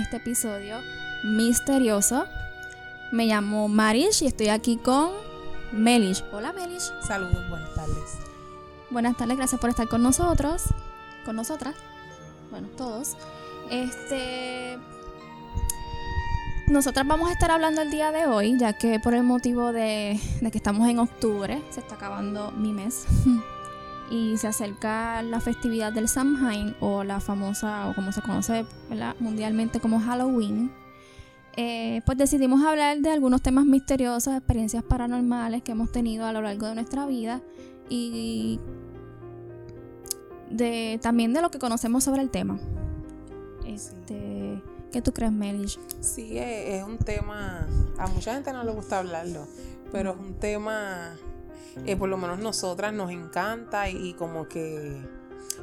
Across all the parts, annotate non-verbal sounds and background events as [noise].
este episodio misterioso. Me llamo Marish y estoy aquí con Melish. Hola, Melish. Saludos, buenas tardes. Buenas tardes, gracias por estar con nosotros, con nosotras, bueno, todos. Este, nosotras vamos a estar hablando el día de hoy, ya que por el motivo de, de que estamos en octubre, se está acabando mi mes, [laughs] y se acerca la festividad del Samhain, o la famosa, o como se conoce mundialmente como Halloween. Eh, pues decidimos hablar de algunos temas misteriosos, experiencias paranormales que hemos tenido a lo largo de nuestra vida y de también de lo que conocemos sobre el tema. Este, ¿qué tú crees, Melish? Sí, es, es un tema, a mucha gente no le gusta hablarlo, pero es un tema, eh, por lo menos nosotras nos encanta y, y como que,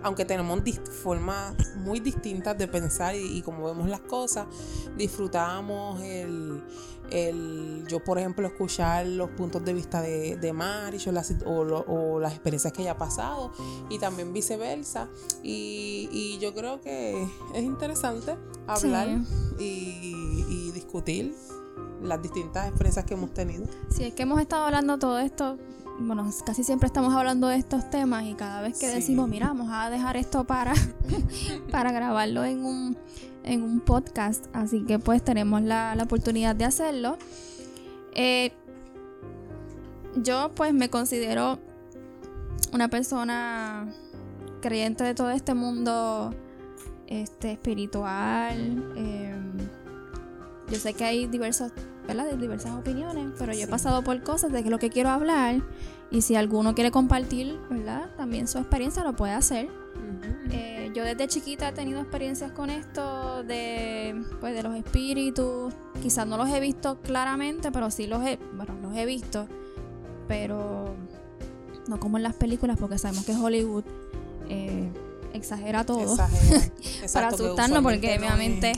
aunque tenemos formas muy distintas de pensar y, y como vemos las cosas, disfrutamos el, el, yo por ejemplo escuchar los puntos de vista de, de Marish o las, o, lo- o las experiencias que ella ha pasado y también viceversa y, y yo creo que es interesante hablar y, y discutir las distintas experiencias que hemos tenido. Si es que hemos estado hablando todo esto, bueno, casi siempre estamos hablando de estos temas y cada vez que Sí. decimos, mira, vamos a dejar esto para, [laughs] para grabarlo en un, en un podcast, así que pues tenemos la, la oportunidad de hacerlo. Eh, yo pues me considero una persona creyente de todo este mundo este, espiritual. em, yo sé que hay diversas, ¿verdad? De diversas opiniones, pero yo he pasado por cosas de lo que quiero hablar y si alguno quiere compartir, ¿verdad? También su experiencia lo puede hacer. Eh, yo desde chiquita he tenido experiencias con esto de, pues, de los espíritus. Quizás no los he visto claramente, pero sí los he, bueno, los he visto, pero no como en las películas, porque sabemos que Hollywood eh, exagera todo Exagera. [laughs] para Exacto, que asustarnos, porque no obviamente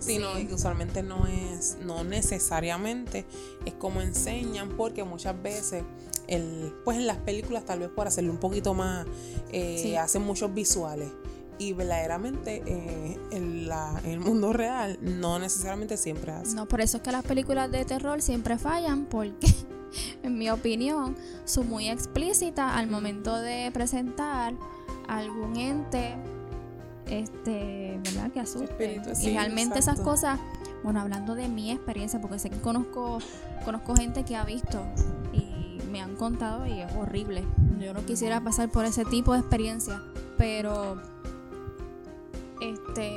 Sí, no, y usualmente no es, no necesariamente es como enseñan, porque muchas veces, el, pues en las películas, tal vez por hacerlo un poquito más, eh, Sí. hacen muchos visuales. Y verdaderamente eh, en, la, en el mundo real no necesariamente siempre hace. No, por eso es que las películas de terror siempre fallan porque, [laughs] en mi opinión, son muy explícitas al momento de presentar algún ente, este, ¿verdad? Que asuste. Espíritu, y realmente esas cosas, bueno, hablando de mi experiencia, porque sé que conozco, conozco gente que ha visto y me han contado y es horrible. Yo no quisiera pasar por ese tipo de experiencia, pero este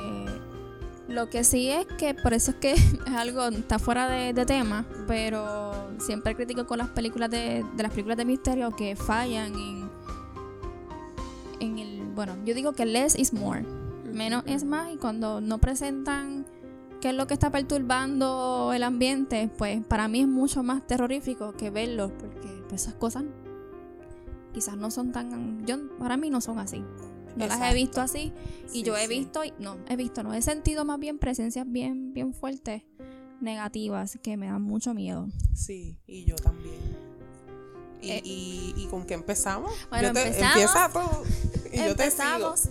lo que sí es que por eso es que [laughs] es algo está fuera de, de tema, pero siempre critico con las películas de, de las películas de misterio que fallan en en el bueno, yo digo que less is more, menos es más y cuando no presentan qué es lo que está perturbando el ambiente, pues para mí es mucho más terrorífico que verlo, porque pues, esas cosas quizás no son tan yo para mí no son así. Yo las he visto así y Sí, yo he sí. visto, y- no, he visto, no, he sentido más bien presencias bien, bien fuertes, negativas, que me dan mucho miedo. Sí, y yo también. ¿Y, Eh, y, y con qué empezamos? Bueno, Yo te- empezamos. Empieza tú. [laughs] Y yo te sigo. Empezamos.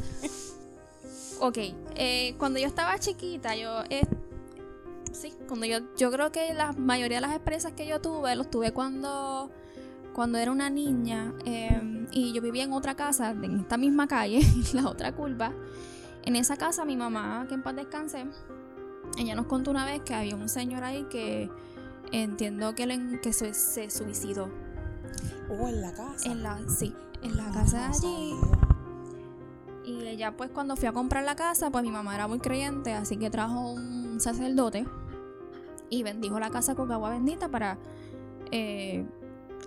ok, eh, cuando yo estaba chiquita, yo, eh, sí, cuando yo, yo creo que la mayoría de las experiencias que yo tuve, los tuve cuando, cuando era una niña eh, y yo vivía en otra casa, en esta misma calle, [laughs] en la otra curva. En esa casa mi mamá, que en paz descanse, ella nos contó una vez que había un señor ahí que entiendo que, le- que se, se suicidó. Oh, en la casa. En la, sí, en la casa de allí. Y ella pues cuando fui a comprar la casa, pues mi mamá era muy creyente, así que trajo un sacerdote y bendijo la casa con agua bendita para eh,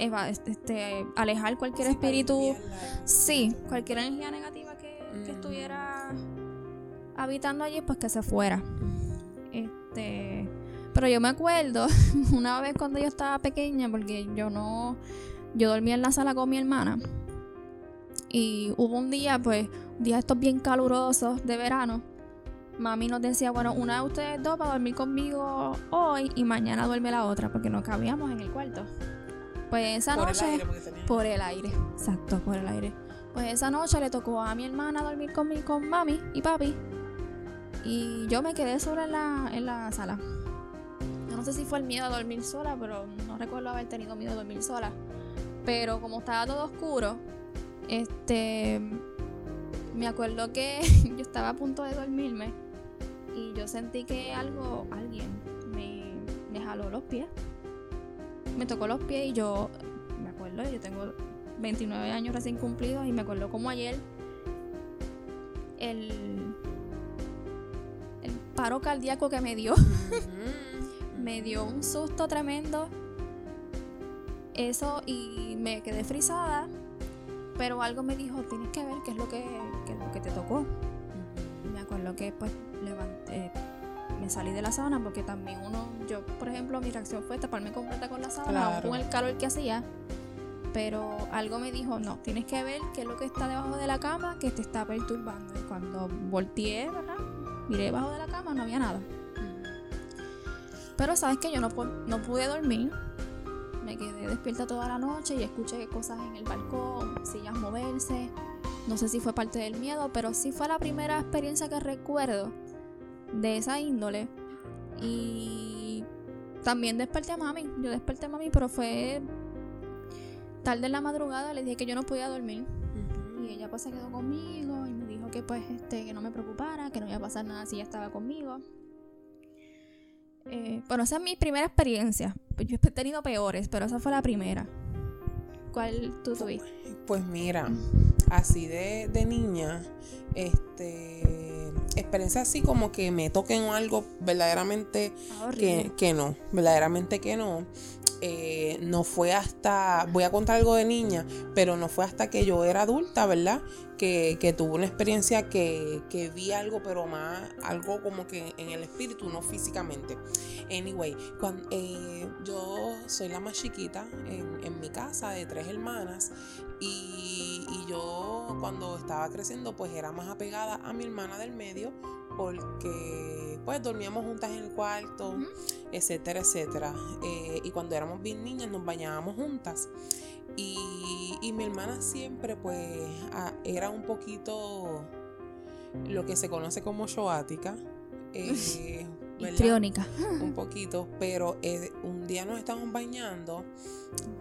eva- este, alejar cualquier Sí, espíritu. Sí, cualquier energía negativa que, que Mm. estuviera habitando allí, pues que se fuera. Este, pero yo me acuerdo [laughs] una vez cuando yo estaba pequeña, porque yo no, yo dormía en la sala con mi hermana. Y hubo un día, pues, un día estos bien calurosos de verano. Mami nos decía, bueno, una de ustedes dos va a dormir conmigo hoy y mañana duerme la otra, porque no cabíamos en el cuarto. Pues esa Por el noche. aire, porque tenía- Por el aire, exacto, por el aire. Pues esa noche le tocó a mi hermana dormir con, mi, con mami y papi. Y yo me quedé sola en la, en la sala. Yo no sé si fue el miedo a dormir sola, pero no recuerdo haber tenido miedo a dormir sola. Pero como estaba todo oscuro, este. Me acuerdo que [laughs] yo estaba a punto de dormirme y yo sentí que algo, alguien me, me jaló los pies. Me tocó los pies y yo me acuerdo, yo tengo 29 años recién cumplidos y me acuerdo como ayer el, el paro cardíaco que me dio. [laughs] Me dio un susto tremendo. Eso y me quedé frisada. Pero algo me dijo, tienes que ver qué es lo que, qué es lo que te tocó. Y me acuerdo que pues levanté, me salí de la sábana porque también uno, yo por ejemplo, mi reacción fue taparme completa con la sábana, Claro. con el calor que hacía. Pero algo me dijo, no, tienes que ver qué es lo que está debajo de la cama que te está perturbando. Y cuando volteé, ¿verdad? Miré debajo de la cama, no había nada. Pero sabes que yo no, no pude dormir. Me quedé despierta toda la noche y escuché cosas en el balcón, sillas moverse. No sé si fue parte del miedo, pero sí fue la primera experiencia que recuerdo de esa índole. Y también desperté a mami. Yo desperté a mami, pero fue tarde en la madrugada. Le dije que yo no podía dormir. Y ella pues se quedó conmigo y me dijo que pues este que no me preocupara, que no iba a pasar nada si ella estaba conmigo. Eh, bueno, esa es mi primera experiencia. Yo he tenido peores, pero esa fue la primera. ¿Cuál tú tuviste? Pues mira, así de, de niña, este, experiencia así como que me toquen algo verdaderamente Ah, que, que no, verdaderamente que no. Eh, no fue hasta, voy a contar algo de niña, pero no fue hasta que yo era adulta, ¿verdad? Que, que tuve una experiencia que, que vi algo, pero más algo como que en el espíritu, no físicamente. Anyway, cuan- eh, yo soy la más chiquita en, en mi casa de tres hermanas y, y yo cuando estaba creciendo pues era más apegada a mi hermana del medio porque pues dormíamos juntas en el cuarto, Ujú. etcétera, etcétera. Eh, y cuando éramos bien niñas nos bañábamos juntas. Y, y mi hermana siempre pues a- era un poquito lo que se conoce como shoática. [laughs] eh. Histriónica. [laughs] un poquito, pero eh, un día nos estábamos bañando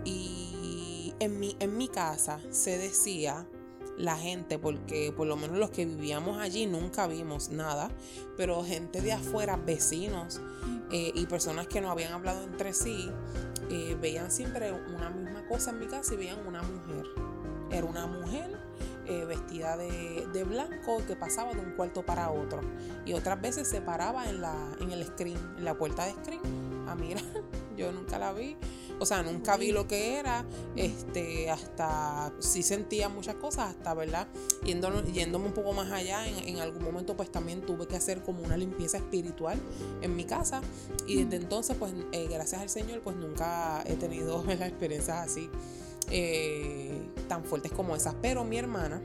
y en mi, en mi casa se decía la gente, porque por lo menos los que vivíamos allí nunca vimos nada, pero gente de afuera, vecinos eh, y personas que no habían hablado entre sí, eh, veían siempre una misma cosa en mi casa y veían una mujer. Era una mujer eh, vestida de, de blanco que pasaba de un cuarto para otro. Y otras veces se paraba en, la, en el screen, en la puerta de screen. Ah, mira, [laughs] yo nunca la vi. O sea, nunca vi lo que era. Este, hasta sí sentía muchas cosas, hasta, ¿verdad? Yéndonos- yéndome un poco más allá, en, en algún momento pues también tuve que hacer como una limpieza espiritual en mi casa. Y desde entonces, pues, eh, gracias al Señor, pues nunca he tenido [laughs] las experiencias así eh, tan fuertes como esas. Pero mi hermana.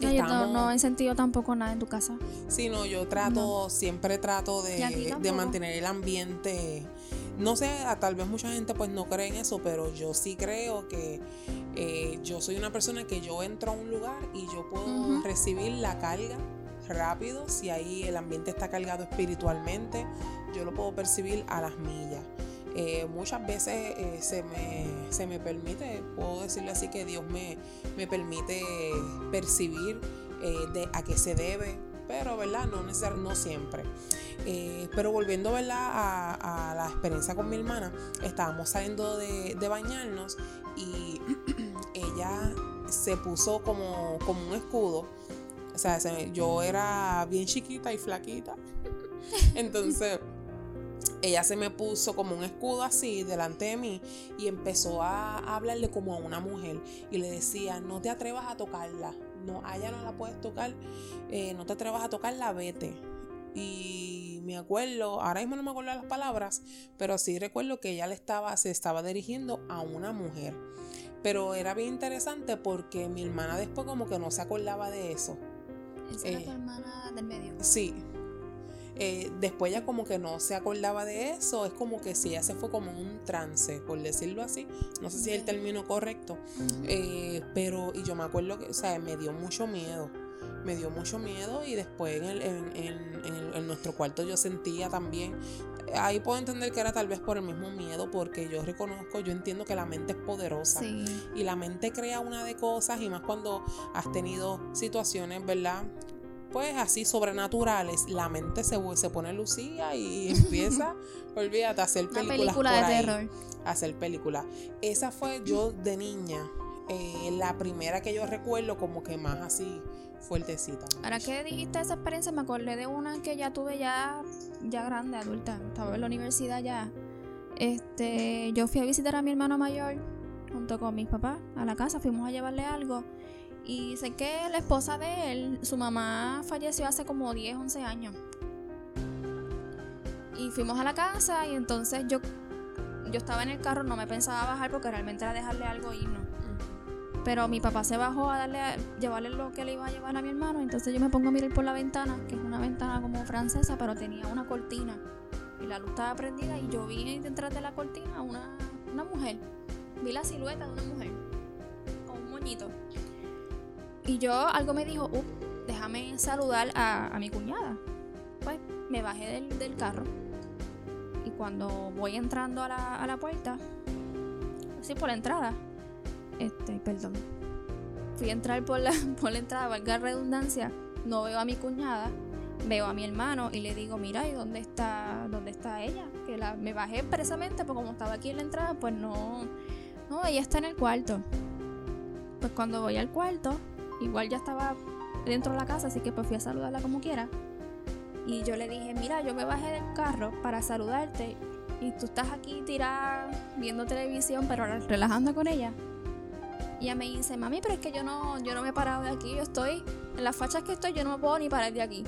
No, yo no, he sentido tampoco nada en tu casa. Sí, no, yo trato, siempre trato de, mantener el ambiente. No sé, tal vez mucha gente pues no cree en eso, pero yo sí creo que eh, yo soy una persona que yo entro a un lugar y yo puedo recibir la carga rápido, si ahí el ambiente está cargado espiritualmente, yo lo puedo percibir a las millas. Eh, muchas veces eh, se, me, se me permite, puedo decirle así que Dios me, me permite percibir eh, de a qué se debe, pero verdad, no, necesar- no siempre. Pero volviendo ¿verdad? A, a la experiencia con mi hermana, estábamos saliendo de, de bañarnos y [clears throat] ella se puso como, como un escudo. O sea, se- yo era bien chiquita y flaquita. [laughs] Entonces, ella se me puso como un escudo así delante de mí y empezó a, a hablarle como a una mujer y le decía, no te atrevas a tocarla, no, a ella no la puedes tocar, eh, no te atrevas a tocarla, vete. Y me acuerdo, ahora mismo no me acuerdo las palabras, pero sí recuerdo que ella le estaba, se estaba dirigiendo a una mujer. Pero era bien interesante porque mi hermana después como que no se acordaba de eso. Esa era tu hermana del medio. Sí. Eh, después ella como que no se acordaba de eso, es como que si ella se fue como un trance, por decirlo así, no sé si es el término correcto, eh, pero y yo me acuerdo que, o sea, me dio mucho miedo, me dio mucho miedo y después en, el, en, en, en nuestro cuarto yo sentía también, ahí puedo entender que era tal vez por el mismo miedo, porque yo reconozco, yo entiendo que la mente es poderosa y la mente crea una de cosas y más cuando has tenido situaciones, ¿verdad? Pues así sobrenaturales, la mente se, se pone lucía y [laughs] empieza, olvídate, a hacer películas. película de terror. A hacer películas. Esa fue yo de niña, eh, la primera que yo recuerdo como que más así fuertecita. Ahora que dijiste esa experiencia, me acordé de una que ya tuve ya, ya grande, adulta. Estaba en la universidad ya. Este, yo fui a visitar a mi hermano mayor junto con mis papás a la casa, fuimos a llevarle algo y sé que la esposa de él, su mamá falleció hace como 10, 11 años. Y fuimos a la casa y entonces yo, yo estaba en el carro, no me pensaba bajar porque realmente era dejarle algo y no. Pero mi papá se bajó a darle llevarle lo que le iba a llevar a mi hermano. Entonces yo me pongo a mirar por la ventana, que es una ventana como francesa, pero tenía una cortina. Y la luz estaba prendida y yo vi detrás de la cortina una, una mujer. Vi la silueta de una mujer con un moñito. Y yo, algo me dijo, uh, déjame saludar a, mi cuñada. Pues me bajé del, carro. Y cuando voy entrando a la, a la puerta, sí, por la entrada, este, perdón, fui a entrar por la, [laughs] por la entrada, valga redundancia, no veo a mi cuñada, veo a mi hermano y le digo, mira, ¿y dónde está, dónde está ella? Que la, me bajé precisamente porque como estaba aquí en la entrada, pues no, no, ella está en el cuarto. Pues cuando voy al cuarto, igual ya estaba dentro de la casa, así que pues fui a saludarla como quiera. Y yo le dije, mira, yo me bajé del carro para saludarte y tú estás aquí tirada viendo televisión, pero relajando con ella. Y ella me dice, mami, pero es que yo no, yo no me he parado de aquí, yo estoy, en las fachas que estoy, yo no me puedo ni parar de aquí.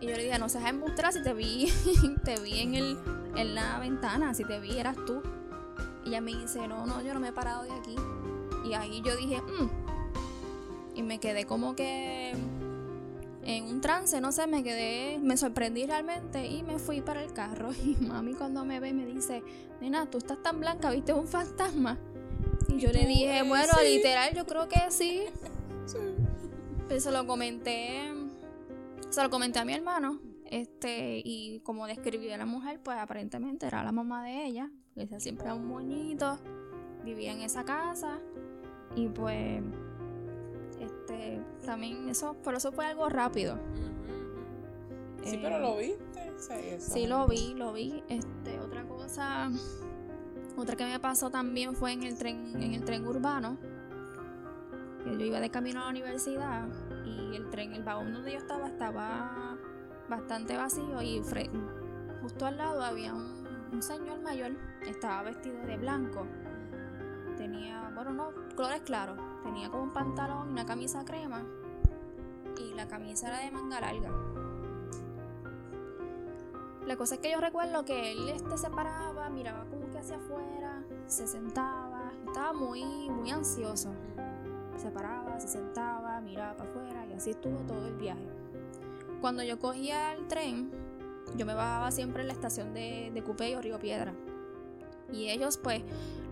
Y yo le dije, no seas embustera si te vi, [laughs] te vi en, el, en la ventana, si te vi, eras tú. Y ella me dice, no, no, yo no me he parado de aquí. Y ahí yo dije, mmm, y me quedé como que en un trance, no sé, me quedé, me sorprendí realmente y me fui para el carro. [laughs] Y mami cuando me ve me dice, nena, tú estás tan blanca, viste un fantasma. Y yo le dije, bueno, literal, yo creo que sí. [laughs] sí. Pero se lo comenté, se lo comenté a mi hermano. Este, y como describió a la mujer, pues aparentemente era la mamá de ella, que siempre era un moñito, vivía en esa casa. Y pues también eso, por eso fue algo rápido. Sí, pero lo viste. Sí, lo vi, lo vi. Este, otra cosa, otra que me pasó también fue en el tren, en el tren urbano. Yo iba de camino a la universidad y el tren, el vagón donde yo estaba, estaba bastante vacío y justo al lado había un, un señor mayor, estaba vestido de blanco. Tenía, bueno, no, colores claros Tenía como un pantalón y una camisa crema. Y la camisa era de manga larga. La cosa es que yo recuerdo que él este, se paraba, miraba como que hacia afuera, se sentaba, estaba muy, muy ansioso. Se paraba, se sentaba, miraba para afuera y así estuvo todo el viaje. Cuando yo cogía el tren, yo me bajaba siempre en la estación de, de Cupey o Río Piedra. Y ellos, pues,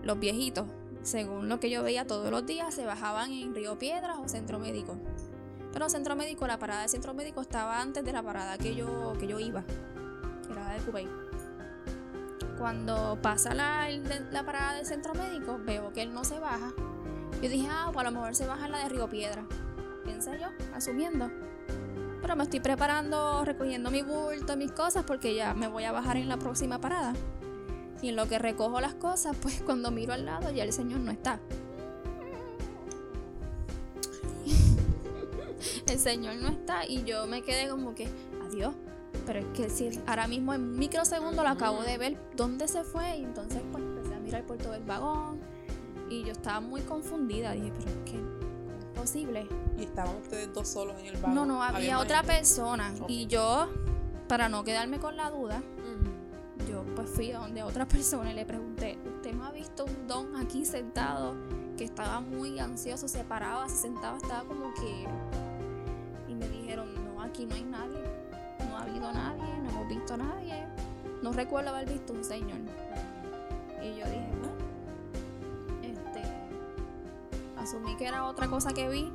los viejitos, según lo que yo veía todos los días, se bajaban en Río Piedras o Centro Médico. Pero Centro Médico, la parada de Centro Médico estaba antes de la parada que yo, que yo iba, que era de Cubey. Cuando pasa la, la parada del Centro Médico, veo que él no se baja. Yo dije, ah, pues a lo mejor se baja en la de Río Piedra. Piensa yo, asumiendo. Pero me estoy preparando, recogiendo mi bulto, mis cosas, porque ya me voy a bajar en la próxima parada. Y en lo que recojo las cosas, pues [laughs] cuando miro al lado ya el señor no está. [laughs] el señor no está y yo me quedé como que, adiós. Pero es que si ahora mismo en microsegundo lo acabo de ver dónde se fue y entonces pues empecé a mirar por todo el vagón y yo estaba muy confundida. Dije, pero es que es posible. ¿Y estaban ustedes dos solos en el vagón? No, no, había, otra persona y yo para no quedarme con la duda, pues fui a donde otra [laughs] persona y le pregunté, ¿usted no ha visto un don aquí sentado que estaba muy ansioso, se paraba, se sentaba, estaba como que... Y me dijeron, no, aquí no hay nadie, no ha habido nadie, no hemos visto a nadie, no recuerdo haber visto un señor. Y yo dije, bueno, este, asumí que era otra cosa que vi,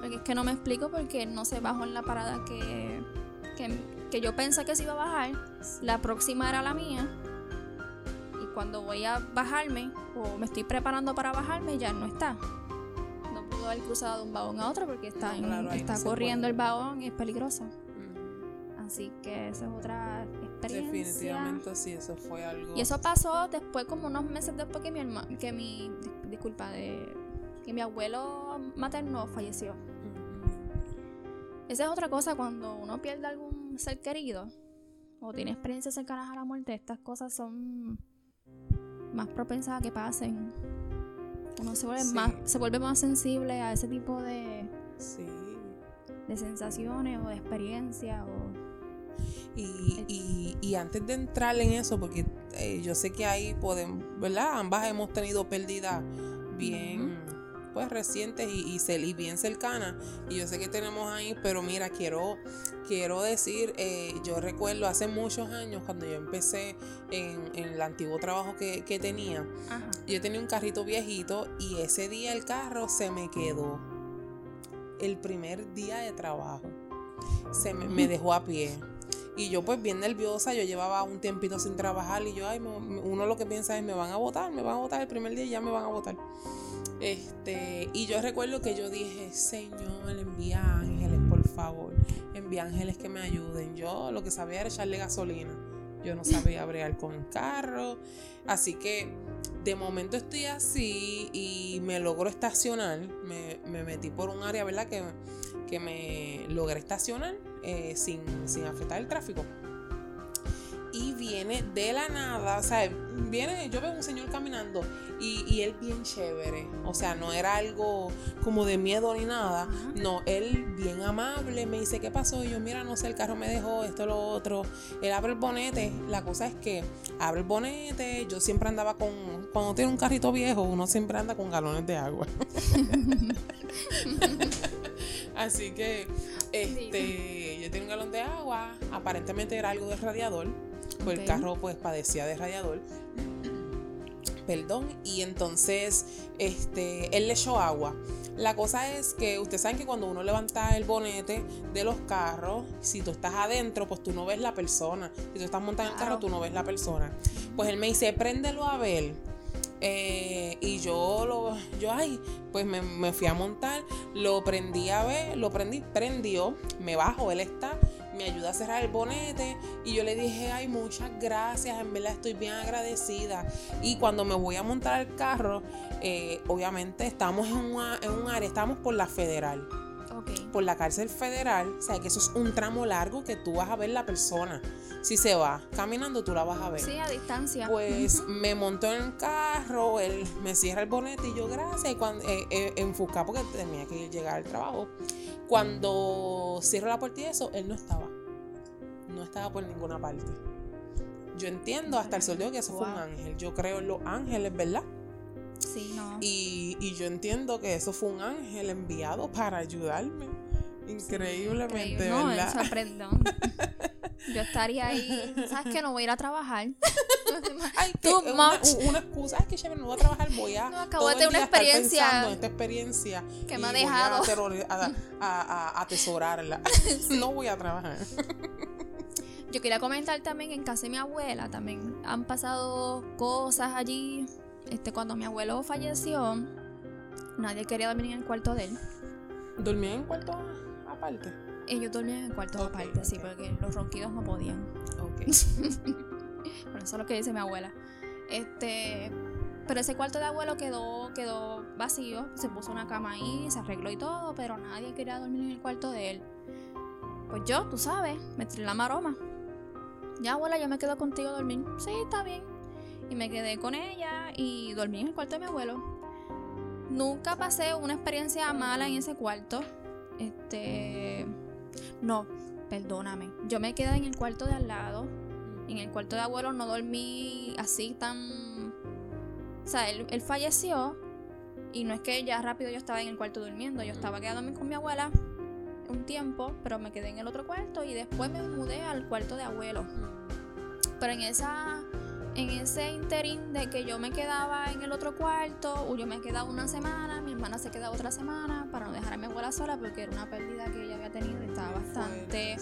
porque es que no me explico porque no se bajó en la parada que, que yo pensé que se iba a bajar, la próxima era la mía y cuando voy a bajarme o me estoy preparando para bajarme ya no está. No pudo haber cruzado de un vagón a otro porque está, No, claro, está no corriendo el vagón y es peligroso. Así que esa es otra experiencia. Definitivamente sí, eso fue algo. Y eso pasó después, como unos meses después que mi hermano, que mi, dis- disculpa, de que mi abuelo materno falleció. Esa es otra cosa cuando uno pierde algún ser querido o tiene experiencias cercanas a la muerte, estas cosas son más propensas a que pasen. Uno se vuelve, Sí. más, se vuelve más sensible a ese tipo de, Sí. de sensaciones o de experiencias. O... Y, y, y antes de entrar en eso, porque eh, yo sé que ahí podemos, ¿verdad? Ambas hemos tenido pérdidas bien, pues recientes y, y, cer- y bien cercanas. Y yo sé que tenemos ahí, pero mira, quiero, quiero decir, eh, yo recuerdo hace muchos años cuando yo empecé en, en el antiguo trabajo que, que tenía, Ajá. yo tenía un carrito viejito y ese día el carro se me quedó. El primer día de trabajo. Se me, me [laughs] dejó a pie. Y yo pues bien nerviosa, yo llevaba un tiempito sin trabajar y yo, ay, uno lo que piensa es, me van a votar, me van a votar el primer día y ya me van a votar. Este, y yo recuerdo que yo dije, Señor, envía ángeles, por favor, envía ángeles que me ayuden. Yo lo que sabía era echarle gasolina. Yo no sabía [laughs] bregar con el carro. Así que de momento estoy así y me logro estacionar. Me, me metí por un área, ¿verdad? Que, que me logré estacionar eh, sin, sin afectar el tráfico. Y viene de la nada, o sea, viene, yo veo un señor caminando y, y él bien chévere. O sea, no era algo como de miedo ni nada. No, él bien amable, me dice, ¿qué pasó? Y yo, mira, no sé, el carro me dejó, esto, lo otro. Él abre el bonete. La cosa es que abre el bonete. Yo siempre andaba con, cuando tiene un carrito viejo, uno siempre anda con galones de agua. [laughs] Así que, este, yo tenía un galón de agua. Aparentemente era algo de radiador. Pues el Ok. carro, pues, padecía de radiador. Perdón. Y entonces, este, él le echó agua. La cosa es que ustedes saben que cuando uno levanta el bonete de los carros, si tú estás adentro, pues tú no ves la persona. Si tú estás montando el carro, tú no ves la persona. Pues él me dice, préndelo a ver. Eh, y yo lo, yo ay, pues me, me fui a montar, lo prendí a ver, lo prendí, prendió, me bajo, él está, me ayuda a cerrar el bonete y yo le dije, ay, muchas gracias, en verdad estoy bien agradecida. Y cuando me voy a montar el carro, eh, obviamente estamos en, una- en un área, estamos por la federal Por la cárcel federal, o sea que eso es un tramo largo que tú vas a ver la persona. Si se va caminando, tú la vas a ver. Sí, a distancia. Pues me montó en el carro, él me cierra el bonete y yo, gracias, y cuando, eh, eh, porque tenía que llegar al trabajo. Cuando cierro la puerta y eso, él no estaba. No estaba por ninguna parte. Yo entiendo hasta el sol de que eso fue un ángel. Yo creo en los ángeles, ¿verdad? Sí, no. Y, y yo entiendo que eso fue un ángel enviado para ayudarme. Increíblemente, Increíble. No, ¿verdad? es sorprendente. [laughs] Yo estaría ahí, ¿sabes qué? No voy a ir a trabajar. [laughs] Ay, que, Too una, much. una excusa, ay, que chévere, no voy a trabajar, voy a. No, acabo de tener una experiencia esta experiencia que me ha voy dejado. A, a- a- atesorarla. [laughs] No voy a trabajar. Yo quería comentar también en casa de mi abuela, también han pasado cosas allí. Este, cuando mi abuelo falleció, nadie quería dormir en el cuarto de él. ¿Dormía en cuarto aparte? Ellos dormían en cuarto aparte, sí, porque los ronquidos no podían. Ok. [laughs] Bueno, eso es lo que dice mi abuela. Este, pero ese cuarto de abuelo quedó, quedó vacío. Se puso una cama ahí, se arregló y todo, pero nadie quería dormir en el cuarto de él. Pues yo, tú sabes, me tiré la maroma. Ya, abuela, yo me quedo contigo a dormir. Sí, está bien. Y me quedé con ella y dormí en el cuarto de mi abuelo. Nunca pasé una experiencia mala en ese cuarto. Este. No, perdóname. Yo me quedé en el cuarto de al lado. En el cuarto de abuelo no dormí así tan... O sea, él, él falleció y no es que ya rápido yo estaba en el cuarto durmiendo. Yo estaba quedándome con mi abuela un tiempo, pero me quedé en el otro cuarto y después me mudé al cuarto de abuelo. Pero en esa en ese interín de que yo me quedaba en el otro cuarto, o yo me quedaba una semana, mi hermana se quedaba otra semana para no dejar a mi abuela sola porque era una pérdida que ella había tenido y estaba bastante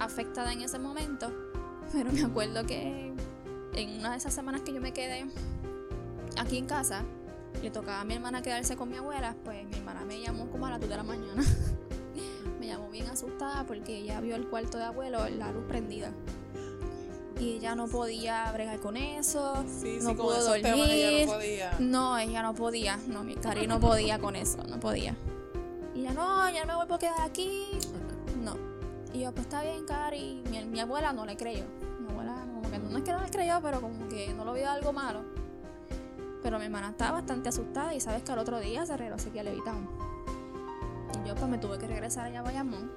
afectada en ese momento. Pero me acuerdo que en una de esas semanas que yo me quedé aquí en casa, le tocaba a mi hermana quedarse con mi abuela, pues mi hermana me llamó como a las 2 de la mañana. [laughs] me llamó bien asustada porque ella vio el cuarto de abuelo, la luz prendida y ella no podía bregar con eso, no pudo dormir. no, ella no podía, no, mi cari no podía con eso, no podía. Y ella, no, ya me voy a quedar aquí. No. Y yo, pues está bien, Cari. Mi, mi abuela no le creyó. Mi abuela, como que no es que no le creyó, pero como que no lo vio algo malo. Pero mi hermana estaba bastante asustada y sabes que al otro día se regresó aquí a Levitown. Y yo pues me tuve que regresar allá a Bayamón.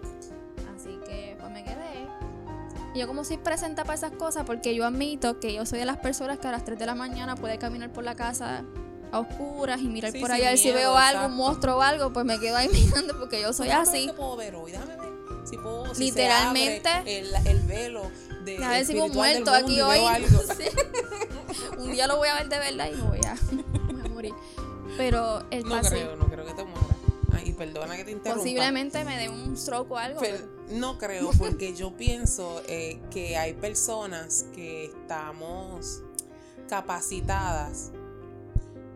Yo como soy presenta para esas cosas, porque yo admito que yo soy de las personas que a las 3 de la mañana puede caminar por la casa a oscuras y mirar por allá si veo algo, un monstruo o algo, pues me quedo ahí [laughs] mirando porque yo soy así. puedo ver hoy? Déjame ver si puedo, Literalmente. el, el, velo de a ver si muerto aquí hoy. [laughs] un día lo voy a ver de verdad y voy a, [laughs] voy a morir. Pero el No creo, no creo que te mueras perdona que te interrumpa. Posiblemente me dé un stroke o algo. No creo, [laughs] porque yo pienso eh, que hay personas que estamos capacitadas,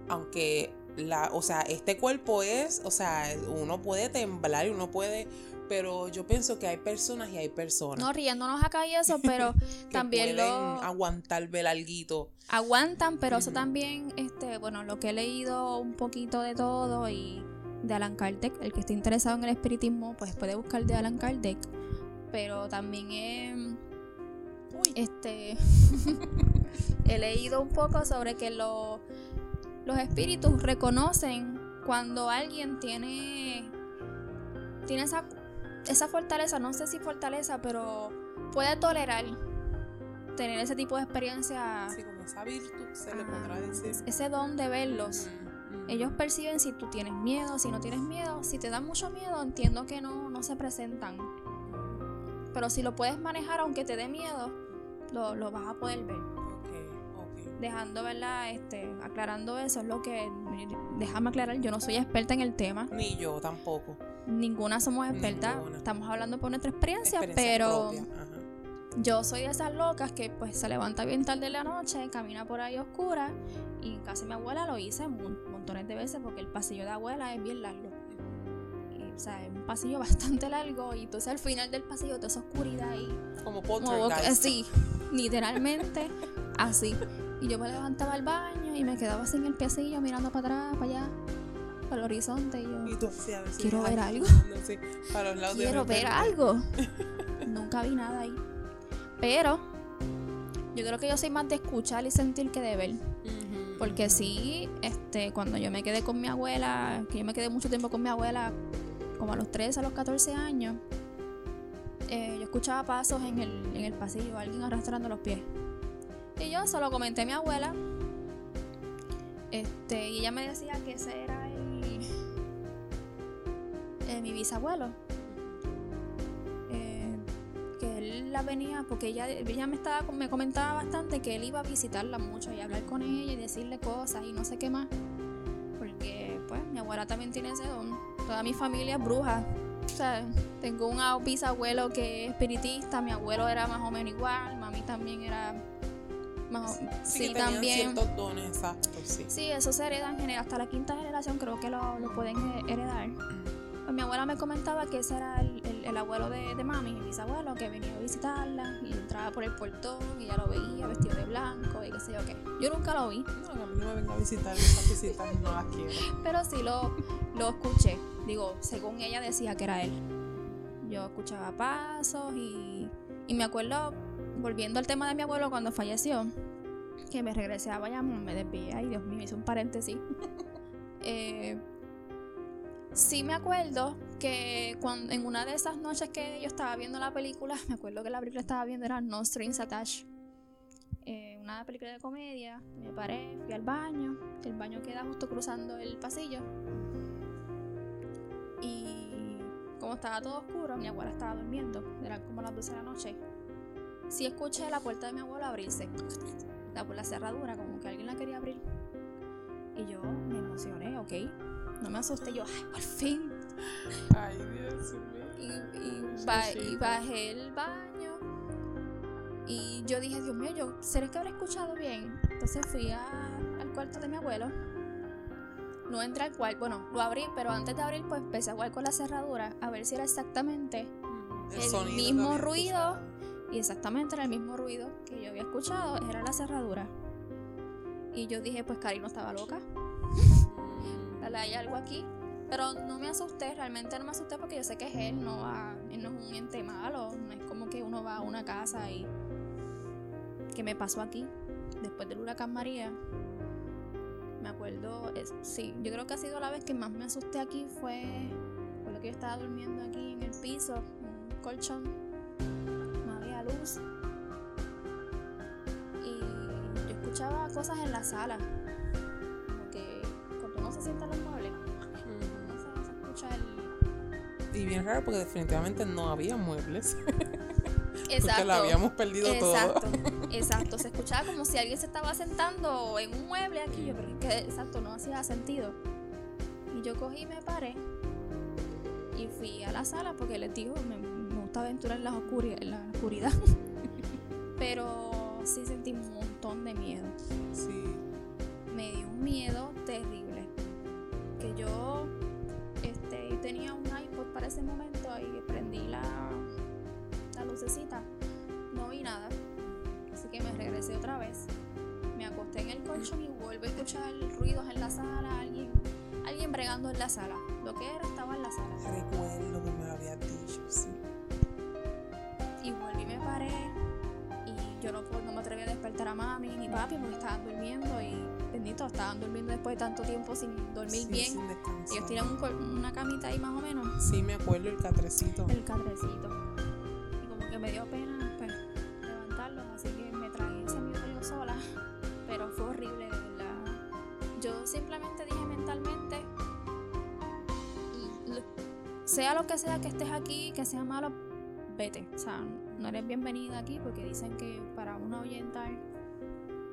aunque la, o sea, este cuerpo es, o sea, uno puede temblar y uno puede, pero yo pienso que hay personas y hay personas. No, riéndonos acá y eso, pero [laughs] también lo... aguantar ver alguito. Aguantan, pero eso también, este, bueno, lo que he leído un poquito de todo y de Alan Kardec. El que esté interesado en el espiritismo, pues puede buscar de Alan Kardec. Pero también he, este, [laughs] he leído un poco sobre que los espíritus reconocen cuando alguien tiene, tiene esa, esa fortaleza, no sé si fortaleza, pero puede tolerar tener ese tipo de experiencia. Sí, como esa virtud se le podrá decir. Ese don de verlos. Ellos perciben si tú tienes miedo, si no tienes miedo. Si te dan mucho miedo, entiendo que no, no se presentan. Pero si lo puedes manejar, aunque te dé miedo, lo, lo vas a poder ver. Dejando, ¿verdad? Este, aclarando eso, es lo que. Déjame aclarar, yo no soy experta en el tema. Ni yo tampoco. Ninguna somos expertas. Estamos hablando por nuestra experiencia, pero. Yo soy de esas locas que pues se levanta bien tarde en la noche, camina por ahí oscura y de mi abuela lo hice montones de veces porque el pasillo de abuela es bien largo. o sea, es un pasillo [laughs] bastante largo y entonces al final del pasillo toda esa oscuridad y... Como poltergeist. Sí, literalmente [laughs] así. Y yo me levantaba al baño y me quedaba así en el pasillo mirando para atrás, para allá, para el horizonte y yo... ¿Y tú, quiero ver algo. para los quiero ver algo. Nunca vi nada ahí. Pero yo creo que yo soy más de escuchar y sentir que de ver. Porque sí, este, cuando yo me quedé con mi abuela, que yo me quedé mucho tiempo con mi abuela, como a los 13, a los 14 años, eh, yo escuchaba pasos en el, en el pasillo, alguien arrastrando los pies. Y yo solo comenté a mi abuela. Este, y ella me decía que ese era el, eh, mi bisabuelo la venía porque ella, ella me estaba me comentaba bastante que él iba a visitarla mucho y hablar con ella y decirle cosas y no sé qué más. Porque pues mi abuela también tiene ese don. Toda mi familia es bruja. O sea, tengo un bisabuelo que es espiritista, mi abuelo era más o menos igual, mami también era más o sí, sí también. dones, sí. Sí, eso se hereda en general, hasta la quinta generación creo que lo, lo pueden heredar. Mi abuela me comentaba que ese era el, el, abuelo de, de, mami, mi bisabuelo, que venía a visitarla y entraba por el portón y ya lo veía vestido de blanco y qué sé yo qué. Yo nunca lo vi. No, a mí no me venga a visitar, esas visitas no las quiero. Pero sí lo, lo escuché. Digo, según ella decía que era él. Yo escuchaba pasos y, y me acuerdo, volviendo al tema de mi abuelo cuando falleció, que me regresé a Bayamón, me desvié, ay Dios mío, hice un paréntesis. [laughs] eh, sí me acuerdo que cuando, en una de esas noches que yo estaba viendo la película, [laughs] me acuerdo que la película estaba viendo era No Strings Attached. Eh, una película de comedia, me paré, fui al baño, el baño queda justo cruzando el pasillo. Y como estaba todo oscuro, mi abuela estaba durmiendo, eran como las 12 de la noche. Sí escuché la puerta de mi abuela abrirse, la, la cerradura, como que alguien la quería abrir. Y yo me emocioné, ok. No me asusté, yo, ay, por fin. Ay, Dios mío. Y, y, ba- y bajé el baño. Y yo dije, Dios mío, yo, ¿será que habré escuchado bien? Entonces fui a- al cuarto de mi abuelo. No entré al cuarto, bueno, lo abrí, pero antes de abrir, pues empecé a jugar con la cerradura a ver si era exactamente el sonido que mismo ruido. escuchado. Y exactamente era el mismo ruido que yo había escuchado, era la cerradura. Y yo dije, pues Cari no estaba loca. Hay algo aquí. Pero no me asusté, realmente no me asusté porque yo sé que es él, no, va, él no es un ente malo. No es como que uno va a una casa y. ¿Qué me pasó aquí? Después del huracán María. Me acuerdo, es- sí, yo creo que ha sido la vez que más me asusté aquí fue. Fue lo que yo estaba durmiendo aquí en el piso, en un colchón. No había luz. Y yo escuchaba cosas en la sala. Se sienta en los muebles, no sé, se escucha el. Y bien raro porque definitivamente no había muebles. [laughs] Exacto. Porque lo habíamos perdido exacto, todo. [laughs] exacto. Se escuchaba como si alguien se estaba sentando en un mueble aquí. Yo creo que exacto, no hacía sentido. Y yo cogí y me paré. Y fui a la sala porque les digo, me, me gusta aventurar en la, en la oscuridad. [laughs] Pero sí sentí un montón de miedo. Sí. me dio un miedo terrible. Que yo este, tenía un iPod para ese momento y prendí la, la lucecita. No vi nada. Así que me regresé otra vez. Me acosté en el colchón y vuelvo a escuchar ruidos en la sala, alguien, alguien bregando en la sala. Lo que era estaba en la sala. Recuerdo que me lo había dicho, sí. Y volví, me paré. Y yo no, no me atreví a despertar a mami ni papi porque estaban durmiendo. Y bendito, estaban durmiendo después de tanto tiempo sin dormir Sí, bien. sin. Ellos tiran un una camita ahí más o menos, Sí, me acuerdo el catrecito. el cadrecito. Y como que me dio pena pues, levantarlos, así que me tragué ese miedo yo sola. [laughs] Pero fue horrible, de verdad. Yo simplemente dije mentalmente, "L- sea lo que sea que estés aquí, que sea malo, vete. O sea, no eres bienvenida aquí porque dicen que para uno ahuyentar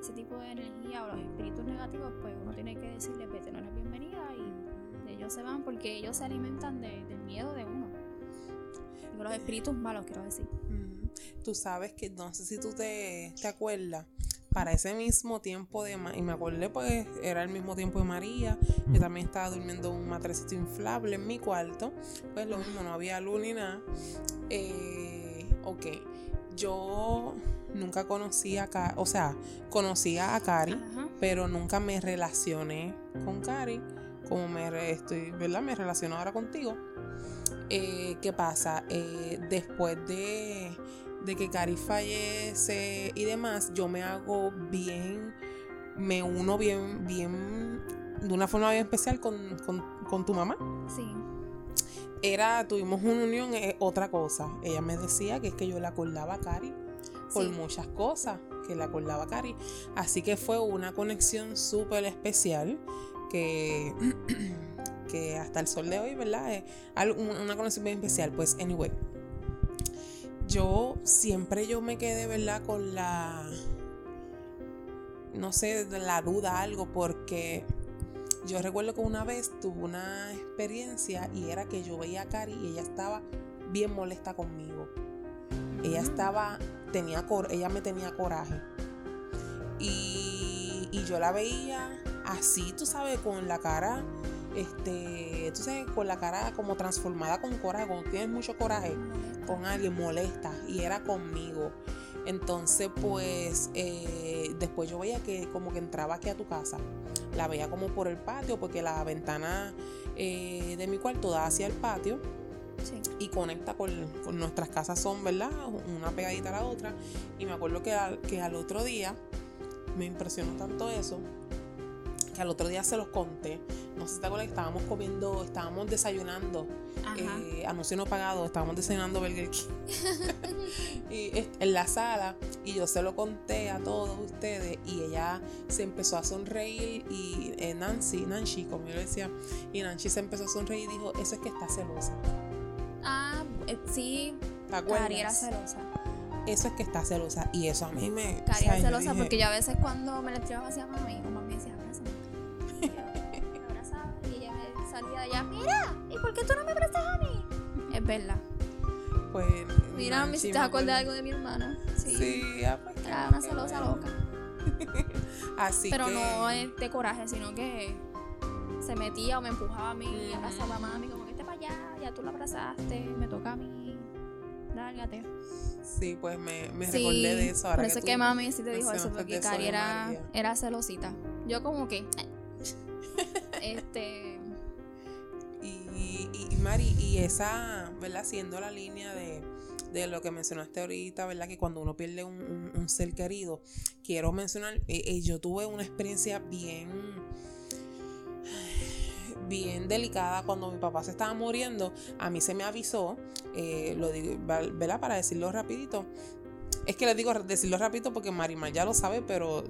ese tipo de energía o los espíritus negativos, pues uno tiene que decirle, vete, no eres bienvenida y ellos se van porque ellos se alimentan de- del miedo de uno. Digo, los espíritus malos, quiero decir. Tú sabes que no sé si tú te, te acuerdas, para ese mismo tiempo de y me acordé pues era el mismo tiempo de María, yo también estaba durmiendo en un matrecito inflable en mi cuarto, pues lo mismo, no había luz ni nada. Eh, ok, yo nunca conocí a Cari, o sea, conocía a Cari, Ajá. pero nunca me relacioné con Cari como me estoy, ¿verdad? Me relaciono ahora contigo. Eh, ¿Qué pasa? Eh, después de, de que Cari fallece y demás, yo me hago bien, me uno bien, bien, de una forma bien especial con, con- con tu mamá. Sí. Era, tuvimos una unión, eh, otra cosa. Ella me decía que es que yo le acordaba a Cari por Sí. muchas cosas que le acordaba a Cari. Así que fue una conexión súper especial que, [clears throat] que hasta el sol de hoy, ¿verdad? Es una conexión bien especial. Pues, anyway, yo siempre yo me quedé, ¿verdad? Con la, no sé, la duda, algo, porque yo recuerdo que una vez tuve una experiencia y era que yo veía a Cari y ella estaba bien molesta conmigo. Ella estaba, tenía cor, ella me tenía coraje. Y, y yo la veía así, tú sabes, con la cara, este, tú sabes, con la cara como transformada con coraje, cuando tienes mucho coraje con alguien molesta y era conmigo. Entonces, pues, eh, después yo veía que como que entraba aquí a tu casa. La veía como por el patio, porque la ventana eh, de mi cuarto da hacia el patio Sí. y conecta con, con nuestras casas son, ¿verdad? Una pegadita a la otra. Y me acuerdo que que al otro día me impresionó tanto eso que al otro día se los conté. No sé si te acuerdas que estábamos comiendo, estábamos desayunando, eh, anuncio no pagado, estábamos desayunando Burger King [laughs] y, en la sala y yo se lo conté a todos ustedes y ella se empezó a sonreír y eh, Nancy, Nancy, como yo le decía, y Nancy se empezó a sonreír y dijo, eso es que está celosa. Ah, eh, sí, Cari era celosa. Eso es que está celosa y eso a mí me... Cari era celosa porque yo a veces cuando me la tiraba hacia mami, como me decía, mira, ¿y por qué tú no me prestas a mí? Es verdad. Pues. Mira, me hiciste acordar algo de mi hermana. Sí. sí ah, pues, Era una celosa loca. [laughs] Así Pero no de coraje, sino que se metía o me empujaba a mí, y abrazaba a mami, como que esté para allá, ya tú la abrazaste, me toca a mí. Lárgate. Sí, pues me, me recordé de eso. Ahora por eso que, que mami sí te dijo eso, porque Cari era, era celosita. Yo como que. [laughs] este y, Mari, y esa, ¿verdad? Siendo la línea de, lo que mencionaste ahorita, ¿verdad? Que cuando uno pierde un, ser querido, quiero mencionar, eh, eh, yo tuve una experiencia bien, bien delicada cuando mi papá se estaba muriendo. A mí se me avisó, eh, lo digo, ¿verdad? Para decirlo rapidito, es que les digo decirlo rápido porque Marimar ya lo sabe, pero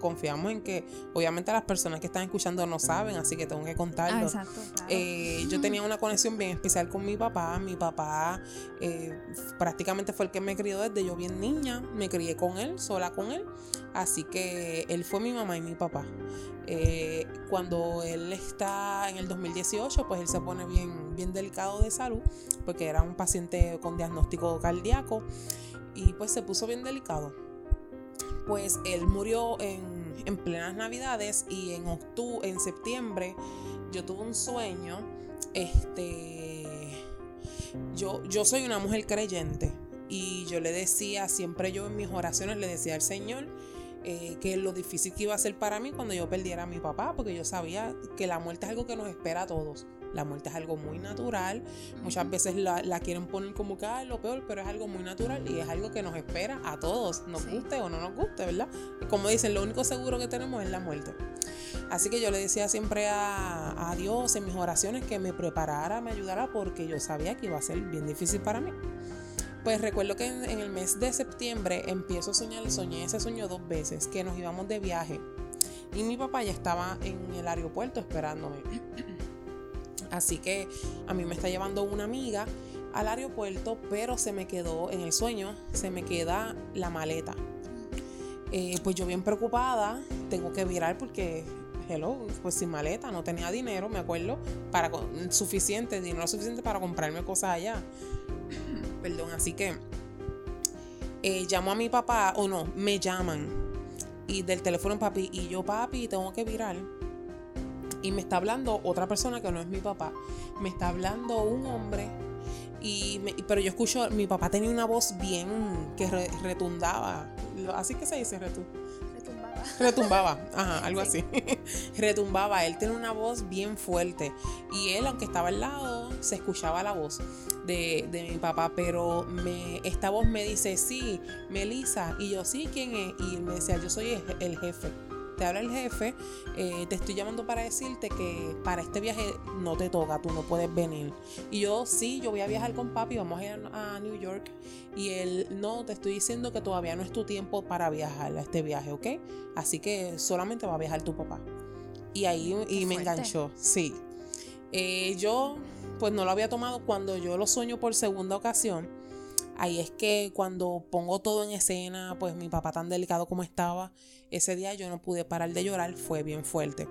confiamos en que obviamente las personas que están escuchando no saben, así que tengo que contarlo. Ah, exacto, eh, yo tenía una conexión bien especial con mi papá. Mi papá eh, prácticamente fue el que me crió desde yo bien niña. Me crié con él, sola con él. Así que él fue mi mamá y mi papá. Eh, cuando él está en el 2018, pues él se pone bien, bien delicado de salud, porque era un paciente con diagnóstico cardíaco y pues se puso bien delicado. Pues él murió en, en plenas navidades y en octubre, en septiembre yo tuve un sueño. Este, yo, yo soy una mujer creyente y yo le decía, siempre yo en mis oraciones le decía al Señor, eh, que lo difícil que iba a ser para mí cuando yo perdiera a mi papá, porque yo sabía que la muerte es algo que nos espera a todos. La muerte es algo muy natural. Muchas veces la, quieren poner como que es lo peor, pero es algo muy natural y es algo que nos espera a todos, nos guste o no nos guste, ¿verdad? como dicen, lo único seguro que tenemos es la muerte. Así que yo le decía siempre a, a Dios en mis oraciones que me preparara, me ayudara, porque yo sabía que iba a ser bien difícil para mí. Pues recuerdo que en, el mes de septiembre empiezo a soñar, soñé ese sueño dos veces, que nos íbamos de viaje. Y mi papá ya estaba en el aeropuerto esperándome. Así que a mí me está llevando una amiga al aeropuerto, pero se me quedó en el sueño, se me queda la maleta. Eh, pues yo bien preocupada, tengo que virar porque, hello, pues sin maleta, no tenía dinero, me acuerdo, para suficiente, dinero suficiente para comprarme cosas allá. [coughs] Perdón, así que eh, llamo a mi papá, o no, me llaman, y del teléfono papi, y yo papi, tengo que virar y me está hablando otra persona que no es mi papá. Me está hablando un hombre. Y pero yo escucho, mi papá tenía una voz bien que retundaba. Así que se dice Retumbaba. Retumbaba, ajá, [laughs] algo así. [laughs] Retumbaba. Él tiene una voz bien fuerte. Y él, aunque estaba al lado, se escuchaba la voz de, mi papá. Pero me, esta voz me dice, sí, Melissa. Y yo, sí, ¿quién es? Y él me decía, yo soy el jefe te habla el jefe, eh, te estoy llamando para decirte que para este viaje no te toca, tú no puedes venir. Y yo, sí, yo voy a viajar con papi, vamos a ir a New York. Y él, no, te estoy diciendo que todavía no es tu tiempo para viajar a este viaje, ¿ok? Así que solamente va a viajar tu papá. Y ahí y me enganchó, sí. Eh, yo, pues no lo había tomado cuando yo lo sueño por segunda ocasión Ahí es que cuando pongo todo en escena, pues mi papá tan delicado como estaba, ese día yo no pude parar de llorar, fue bien fuerte.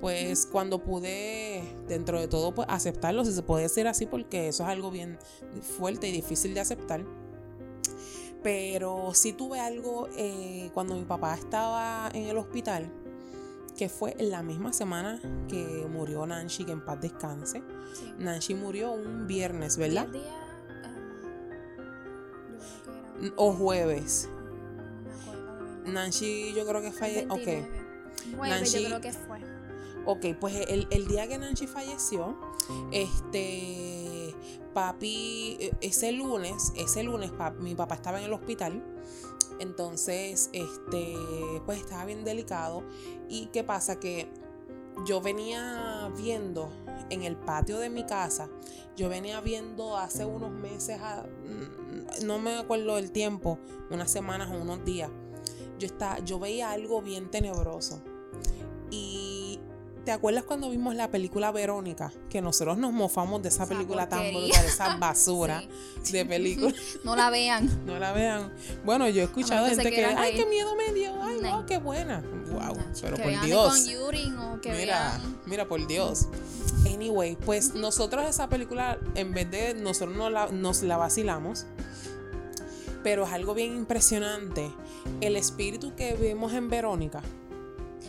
Pues cuando pude, dentro de todo, pues aceptarlo, si se puede decir así, porque eso es algo bien fuerte y difícil de aceptar. Pero sí tuve algo eh, cuando mi papá estaba en el hospital, que fue la misma semana que murió Nancy, que en paz descanse. Nancy murió un viernes, ¿verdad? O jueves. Nancy, yo creo que falleció. Ok. Nancy, yo creo que fue. Ok, pues el, día que Nancy falleció, este, papi, ese lunes, ese lunes, mi papá estaba en el hospital. Entonces, este, pues estaba bien delicado. ¿Y qué pasa? Que yo venía viendo en el patio de mi casa, yo venía viendo hace unos meses, mm, no me acuerdo del tiempo, unas semanas o unos días, yo, yo veía algo bien tenebroso. Y ¿te acuerdas cuando vimos la película Verónica? Que nosotros nos mofamos de esa, película tan brutal, esa [laughs] basura de película. [laughs] no la vean. no la vean. Bueno, yo he escuchado gente que, ay, qué miedo me dio, ay, no, qué buena. Wow, pero por Dios. mira, mira, por Dios. Anyway, pues nosotros esa película, en vez de nosotros no la, nos la vacilamos, pero es algo bien impresionante. El espíritu que vemos en Verónica,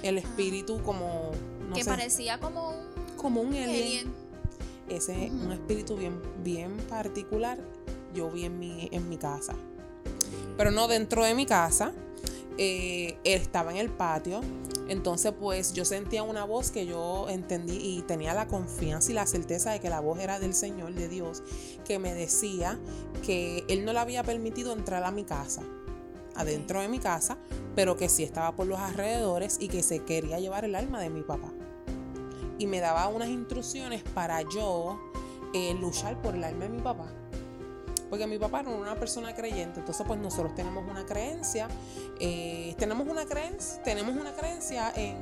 el espíritu como... que parecía como un... Como un alien. Ese es un espíritu bien, bien particular. Yo vi en mi, en mi casa. Pero no dentro de mi casa. Eh, él estaba en el patio. Entonces, pues yo sentía una voz que yo entendí y tenía la confianza y la certeza de que la voz era del Señor, de Dios, que me decía que Él no le había permitido entrar a mi casa, adentro de mi casa, pero que sí estaba por los alrededores y que se quería llevar el alma de mi papá. Y me daba unas instrucciones para yo eh, luchar por el alma de mi papá. Porque mi papá era una persona creyente, entonces pues nosotros tenemos una creencia, eh, tenemos una creencia, tenemos una creencia en,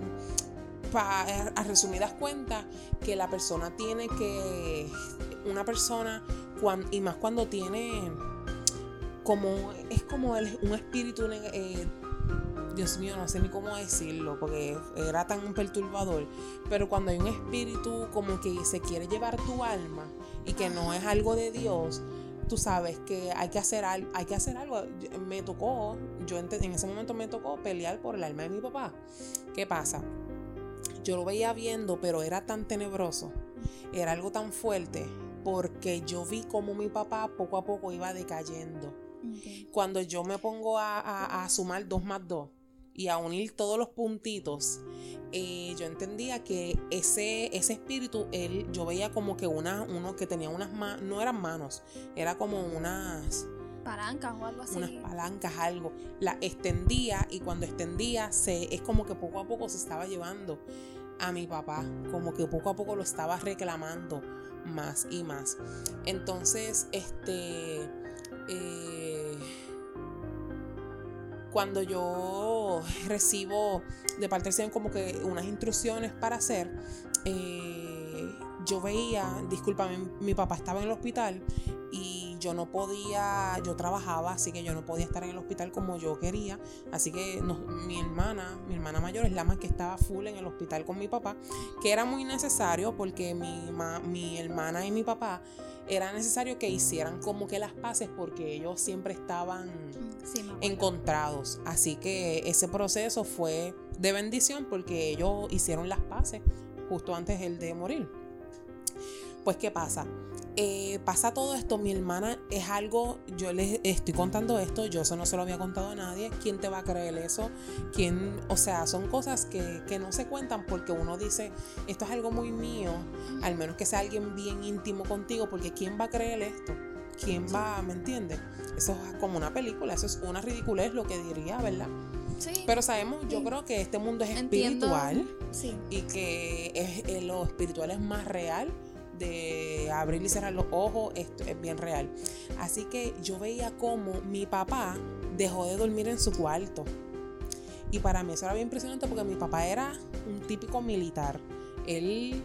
a resumidas cuentas, que la persona tiene que, una persona, y más cuando tiene como, es como un espíritu, eh, Dios mío, no sé ni cómo decirlo, porque era tan perturbador, pero cuando hay un espíritu como que se quiere llevar tu alma y que no es algo de Dios, tú sabes que hay que hacer, algo, hay que hacer algo. Me tocó, yo en, ese momento me tocó pelear por el alma de mi papá. ¿Qué pasa? Yo lo veía viendo, pero era tan tenebroso, era algo tan fuerte, porque yo vi cómo mi papá poco a poco iba decayendo. Cuando yo me pongo a, a sumar dos más dos, y a unir todos los puntitos, eh, yo entendía que ese, ese espíritu, él, yo veía como que una, uno que tenía unas manos, no eran manos, era como unas palancas o algo así. Unas palancas, algo. La extendía y cuando extendía, se, es como que poco a poco se estaba llevando a mi papá, como que poco a poco lo estaba reclamando más y más. Entonces, este... Eh, cuando yo recibo de parte del Señor como que unas instrucciones para hacer, eh, yo veía, discúlpame, mi papá estaba en el hospital y yo no podía, yo trabajaba, así que yo no podía estar en el hospital como yo quería, así que mi hermana, mi hermana mayor es la más que estaba full en el hospital con mi papá, que era muy necesario porque mi, mi hermana y mi papá era necesario que hicieran como que las paces porque ellos siempre estaban encontrados. Así que ese proceso fue de bendición porque ellos hicieron las paces justo antes de morir. Pues, ¿qué pasa? Eh, pasa todo esto, mi hermana es algo, yo les estoy contando esto, yo eso no se lo había contado a nadie, ¿quién te va a creer eso? ¿Quién? O sea, son cosas que, que no se cuentan porque uno dice, esto es algo muy mío, al menos que sea alguien bien íntimo contigo, porque ¿quién va a creer esto? ¿Quién va, me entiende? Eso es como una película, eso es una ridiculez lo que diría, ¿verdad? Sí. Pero sabemos, yo creo que este mundo es espiritual y que es, eh, lo espiritual es más real de abrir y cerrar los ojos, esto es bien real. Así que yo veía como mi papá dejó de dormir en su cuarto. Y para mí eso era bien impresionante porque mi papá era un típico militar. Él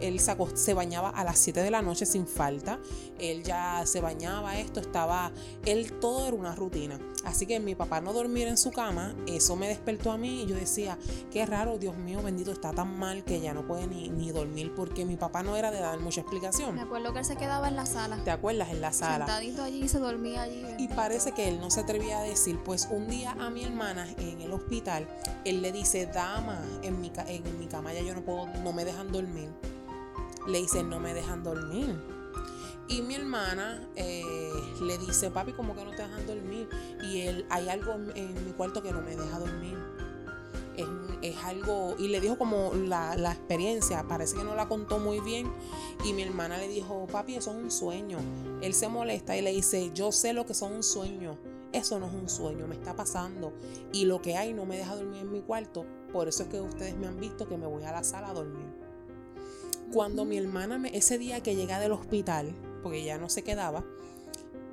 él se, bañaba a las 7 de la noche sin falta. Él ya se bañaba, esto estaba. Él todo era una rutina. Así que mi papá no dormir en su cama, eso me despertó a mí y yo decía, qué raro, Dios mío, bendito, está tan mal que ya no puede ni, ni dormir porque mi papá no era de dar mucha explicación. Me acuerdo que él se quedaba en la sala. ¿Te acuerdas? En la sala. Sentadito allí y se dormía allí. Y parece que él no se atrevía a decir, pues un día a mi hermana en el hospital, él le dice, dama, en mi, en mi cama ya yo no puedo, no me dejan dormir le dice, no me dejan dormir. Y mi hermana eh, le dice, papi, ¿cómo que no te dejan dormir? Y él, hay algo en, mi cuarto que no me deja dormir. Es, algo, y le dijo como la, la, experiencia, parece que no la contó muy bien. Y mi hermana le dijo, papi, eso es un sueño. Él se molesta y le dice, yo sé lo que son un sueño eso no es un sueño, me está pasando. Y lo que hay no me deja dormir en mi cuarto. Por eso es que ustedes me han visto que me voy a la sala a dormir. Cuando mi hermana, me, ese día que llega del hospital, porque ya no se quedaba,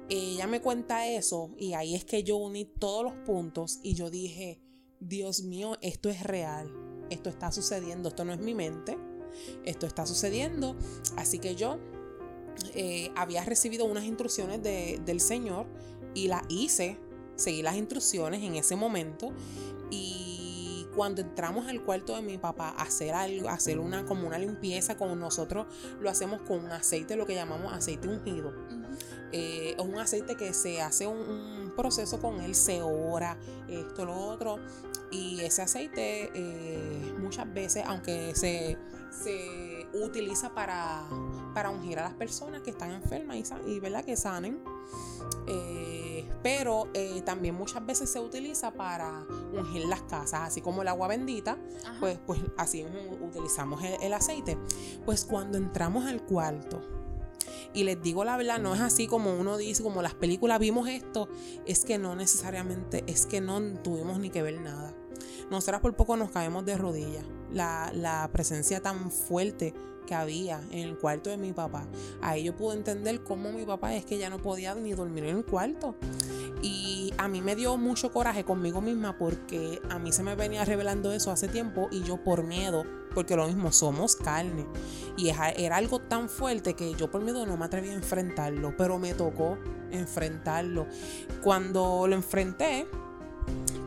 ella me cuenta eso y ahí es que yo uní todos los puntos y yo dije, Dios mío, esto es real, esto está sucediendo, esto no es mi mente, esto está sucediendo. Así que yo eh, había recibido unas instrucciones del Señor y las hice, seguí las instrucciones en ese momento y cuando entramos al cuarto de mi papá a hacer algo, hacer una como una limpieza con nosotros lo hacemos con un aceite, lo que llamamos aceite ungido. Eh, es un aceite que se hace un, proceso con él, se ora, esto, lo otro. Y ese aceite eh, muchas veces, aunque se, se utiliza para, para, ungir a las personas que están enfermas y, y ¿verdad? que sanen, eh, pero también muchas veces se utiliza para ungir las casas, así como el agua bendita, pues, pues así utilizamos el aceite. Pues cuando entramos al cuarto, y les digo la verdad, no es así como uno dice, como las películas vimos esto, es que no necesariamente, es que no tuvimos ni que ver nada. Nosotras por poco nos caemos de rodillas. La, la presencia tan fuerte que había en el cuarto de mi papá. Ahí yo pude entender cómo mi papá es que ya no podía ni dormir en el cuarto. Y a mí me dio mucho coraje conmigo misma porque a mí se me venía revelando eso hace tiempo y yo por miedo, porque lo mismo somos carne. Y era algo tan fuerte que yo por miedo no me atreví a enfrentarlo, pero me tocó enfrentarlo. Cuando lo enfrenté,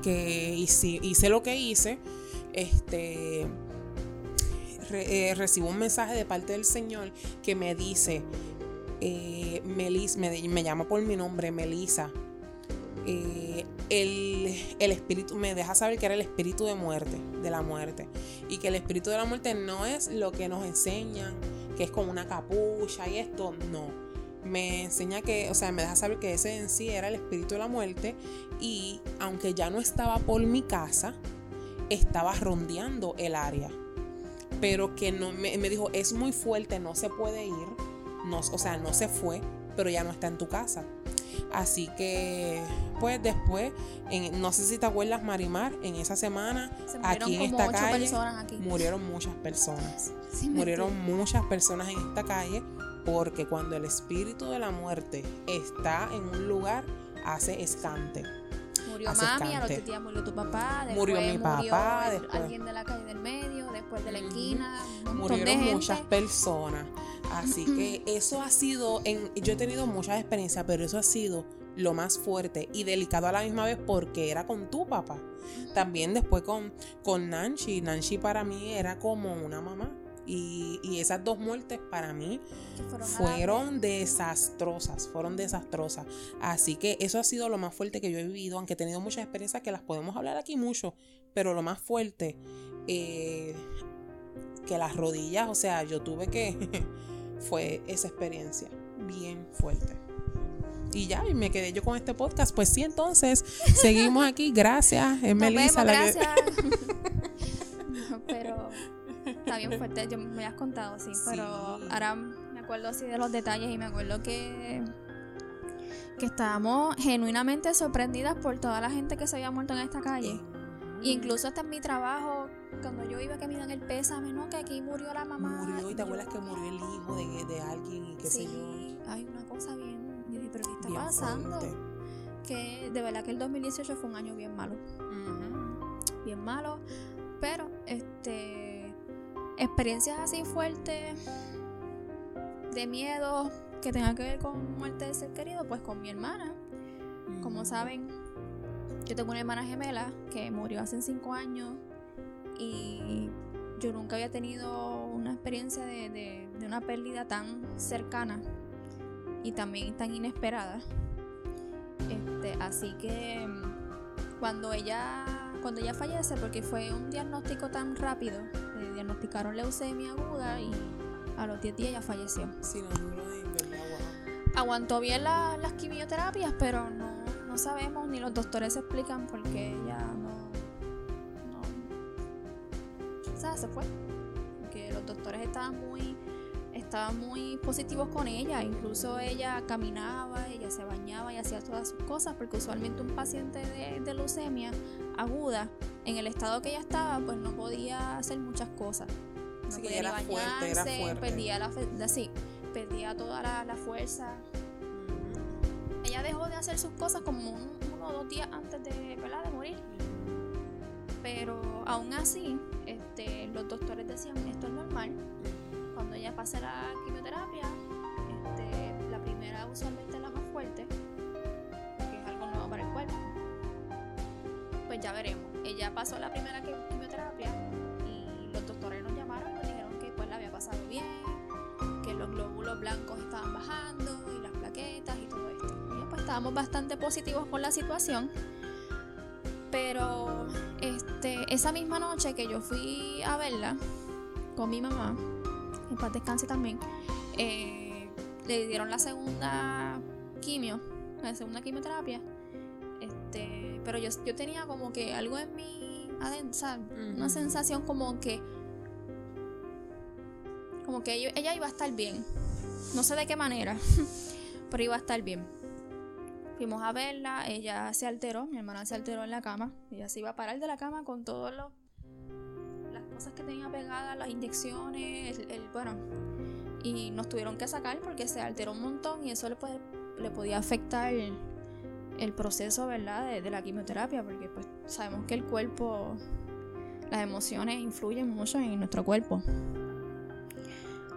que hice, hice lo que hice, este, eh, recibo un mensaje de parte del Señor que me dice, eh, Melis, me, llama por mi nombre, Melisa eh, el, espíritu, me deja saber que era el espíritu de muerte, de la muerte. Y que el espíritu de la muerte no es lo que nos enseñan, que es como una capucha y esto, no. Me enseña que, o sea, me deja saber que ese en sí era el espíritu de la muerte y aunque ya no estaba por mi casa, estaba rondeando el área. Pero que no, me, me dijo, es muy fuerte, no se puede ir, no, o sea, no se fue, pero ya no está en tu casa. Así que, pues después, en, no sé si te acuerdas, Marimar, en esa semana, aquí en esta calle, murieron muchas personas. murieron muchas personas en esta calle porque cuando el espíritu de la muerte está en un lugar, hace escante. Murió mami, a los días murió tu papá, murió mi papá, después, alguien de la calle del medio, después de la esquina, murieron muchas personas. Así que eso ha sido, en, yo he tenido muchas experiencias, pero eso ha sido lo más fuerte y delicado a la misma vez porque era con tu papá. También después con, con Nancy. Nancy para mí era como una mamá. Y, esas dos muertes para mí fueron, desastrosas, fueron desastrosas. Así que eso ha sido lo más fuerte que yo he vivido, aunque he tenido muchas experiencias que las podemos hablar aquí mucho, pero lo más fuerte, eh, que las rodillas, o sea, yo tuve que, [laughs] fue esa experiencia bien fuerte. Y ya, y me quedé yo con este podcast. Pues sí, entonces, [laughs] seguimos aquí. Gracias, es Melissa. gracias. [laughs] pero está bien fuerte, yo me has contado, sí, pero ahora me acuerdo así de los detalles y me acuerdo que que estábamos genuinamente sorprendidas por toda la gente que se había muerto en esta calle. incluso hasta en mi trabajo, cuando yo iba que me dan el pésame, ¿no? Que aquí murió la mamá. Murió y te acuerdas que murió el hijo de, alguien y qué sé yo. Hay una cosa bien. Pero ¿qué está pasando? Que de verdad que el 2018 fue un año bien malo. Bien malo. Pero, este. Experiencias así fuertes. De miedo. Que tenga que ver con muerte de ser querido, pues con mi hermana. Como saben, yo tengo una hermana gemela que murió hace cinco años y yo nunca había tenido una experiencia de, una pérdida tan cercana y también tan inesperada. Este, así que mm, cuando ella, cuando ella fallece, porque fue un diagnóstico tan rápido, le diagnosticaron leucemia aguda y a los 10 días ella falleció. Aguantó bien las quimioterapias, pero no, no sabemos, ni los doctores explican por qué ella se fue. Porque los doctores estaban muy, estaban muy positivos con ella, incluso ella caminaba, ella se bañaba y hacía todas sus cosas, porque usualmente un paciente de, leucemia aguda, en el estado que ella estaba, pues no podía hacer muchas cosas. No podía era fuerte, perdía la sí, perdía toda la, fuerza. Ella dejó de hacer sus cosas como uno o dos días antes de, de morir. Pero aún así, este, los doctores decían esto es normal cuando ella pase la quimioterapia, este, la primera usualmente es la más fuerte, que es algo nuevo para el cuerpo. Pues ya veremos. Ella pasó la primera quimioterapia y los doctores nos llamaron y nos dijeron que pues la había pasado bien, que los glóbulos blancos estaban bajando y las plaquetas y todo esto. Y pues estábamos bastante positivos con la situación. Pero este, esa misma noche que yo fui a verla con mi mamá, en paz descanse también, eh, le dieron la segunda quimio, la segunda quimioterapia. Este, pero yo, yo tenía como que algo en mi adentro, una sensación como que como que ella, ella iba a estar bien. No sé de qué manera, [laughs] pero iba a estar bien. Fuimos a verla, ella se alteró, mi hermana se alteró en la cama, ella se iba a parar de la cama con todos los cosas que tenía pegadas, las inyecciones, el, bueno, y nos tuvieron que sacar porque se alteró un montón y eso le, puede, le podía afectar el, proceso, ¿verdad?, de, la quimioterapia, porque pues sabemos que el cuerpo, las emociones influyen mucho en nuestro cuerpo.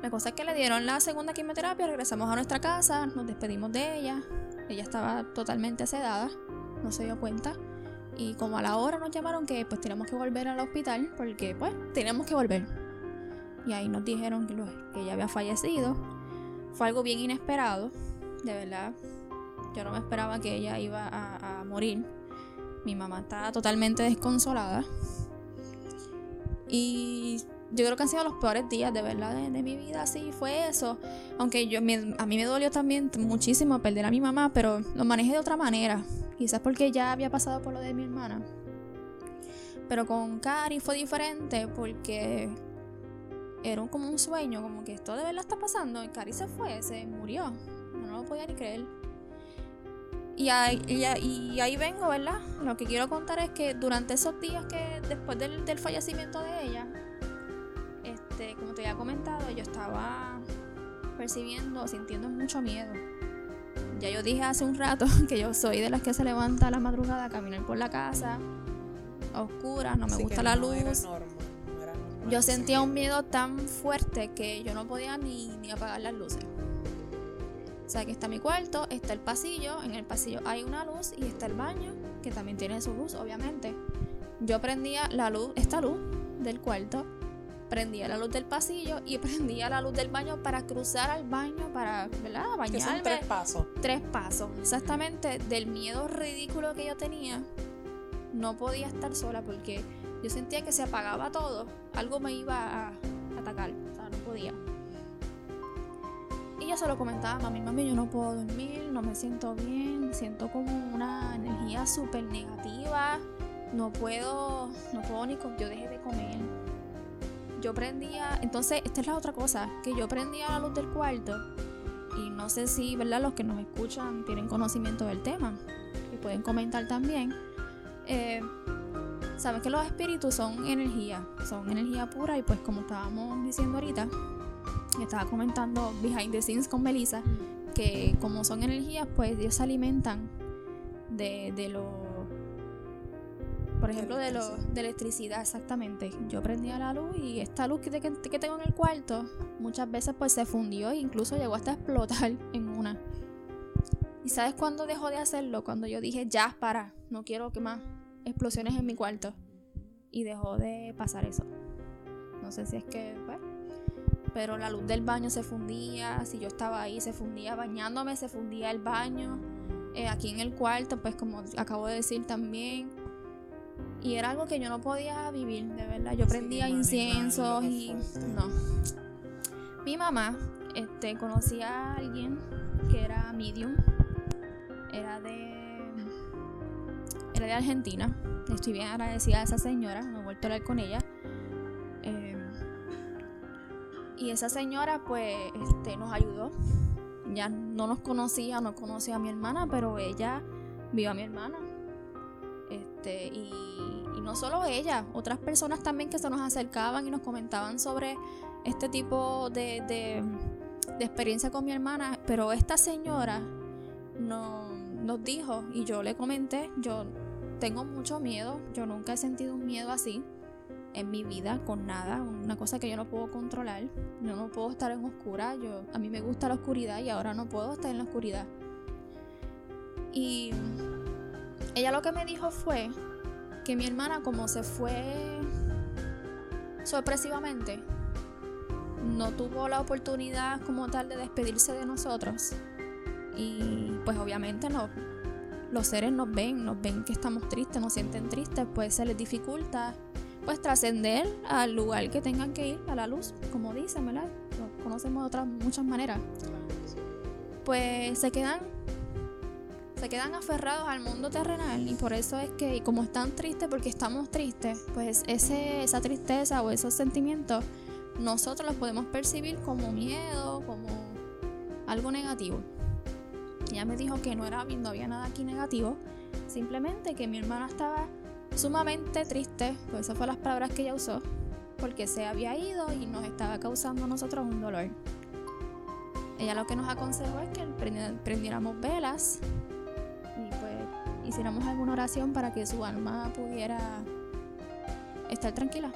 La cosa es que le dieron la segunda quimioterapia, regresamos a nuestra casa, nos despedimos de ella, ella estaba totalmente sedada, no se dio cuenta. Y como a la hora nos llamaron que pues tenemos que volver al hospital porque pues tenemos que volver. Y ahí nos dijeron que, ella había fallecido. Fue algo bien inesperado, de verdad. Yo no me esperaba que ella iba a, morir. Mi mamá estaba totalmente desconsolada. Y yo creo que han sido los peores días de verdad de, mi vida, sí, fue eso. Aunque yo, a mí me dolió también muchísimo perder a mi mamá, pero lo manejé de otra manera. Quizás porque ya había pasado por lo de mi hermana. Pero con Cari fue diferente porque era como un sueño, como que esto de verdad está pasando. Y Cari se fue, se murió. No lo podía ni creer. Y ahí, y, ahí vengo, ¿verdad? Lo que quiero contar es que durante esos días que después del, del fallecimiento de ella, este, como te había comentado, yo estaba percibiendo, sintiendo mucho miedo ya yo dije hace un rato [laughs] que yo soy de las que se levanta a la madrugada a caminar por la casa, a oscuras, no me gusta la luz. yo sentía un miedo tan fuerte que yo no podía ni, ni apagar las luces. O sea, que está mi cuarto, está el pasillo, en el pasillo hay una luz y está el baño, que también tiene su luz, obviamente. Yo prendía la luz, esta luz del cuarto, prendía la luz del pasillo y [laughs] prendía la luz del baño para cruzar al baño, para, ¿verdad? Bañarme. tres pasos. Tres pasos, exactamente. Del miedo ridículo que yo tenía, no podía estar sola porque yo sentía que se apagaba todo, algo me iba a atacar, o sea, no podía. Y yo se lo comentaba, mami, mami, yo no puedo dormir, no me siento bien, siento como una energía súper negativa, no puedo, no puedo ni, yo dejé de comer, yo prendía, entonces esta es la otra cosa, que yo prendía la luz del cuarto y no sé si, ¿verdad? Los que nos escuchan tienen conocimiento del tema y pueden comentar también. Eh, Sabes que los espíritus son energía, son energía pura y pues como estábamos diciendo ahorita, estaba comentando behind the scenes con Melissa, que como son energías, pues ellos se alimentan de, de lo por ejemplo, de, lo, de electricidad, exactamente. Yo prendía la luz y esta luz que, que, tengo en el cuarto muchas veces pues se fundió e incluso llegó hasta explotar [laughs] en una. ¿Y sabes cuándo dejó de hacerlo? Cuando yo dije, ya, para, no quiero que más explosiones en mi cuarto. Y dejó de pasar eso. No sé si es que, pues, pero la luz del baño se fundía, si yo estaba ahí se fundía bañándome, se fundía el baño. Eh, aquí en el cuarto, pues como acabo de decir también, y era algo que yo no podía vivir, de verdad. Yo prendía inciensos y no. Mi mamá este, conocía a alguien que era medium. Era de. Era de Argentina. Estoy bien agradecida a esa señora. No he vuelto a hablar con ella. Em, Y esa señora pues este, nos ayudó. Ya no nos conocía, no conocía a mi hermana, pero ella vio a mi hermana. Y, no solo ella, otras personas también que se nos acercaban y nos comentaban sobre este tipo de, de, de experiencia con mi hermana. Pero esta señora no, nos dijo, y yo le comenté, yo tengo mucho miedo, yo nunca he sentido un miedo así en mi vida con nada, una cosa que yo no puedo controlar. Yo no puedo estar en oscura, yo a mí me gusta la oscuridad y ahora no puedo estar en la oscuridad. Y ella lo que me dijo fue que mi hermana como se fue sorpresivamente, no tuvo la oportunidad como tal de despedirse de nosotros. Y pues obviamente no, los seres nos ven, nos ven que estamos tristes, nos sienten tristes, pues se les dificulta pues trascender al lugar que tengan que ir, a la luz, como dicen, ¿verdad? Lo conocemos de otras muchas maneras. Pues se quedan se quedan aferrados al mundo terrenal y por eso es que como están tristes porque estamos tristes, pues ese, esa tristeza o esos sentimientos nosotros los podemos percibir como miedo, como algo negativo. Ella me dijo que no era no había nada aquí negativo, simplemente que mi hermana estaba sumamente triste, pues esas fueron las palabras que ella usó, porque se había ido y nos estaba causando a nosotros un dolor. Ella lo que nos aconsejó es que prendiéramos velas hiciéramos alguna oración para que su alma pudiera estar tranquila.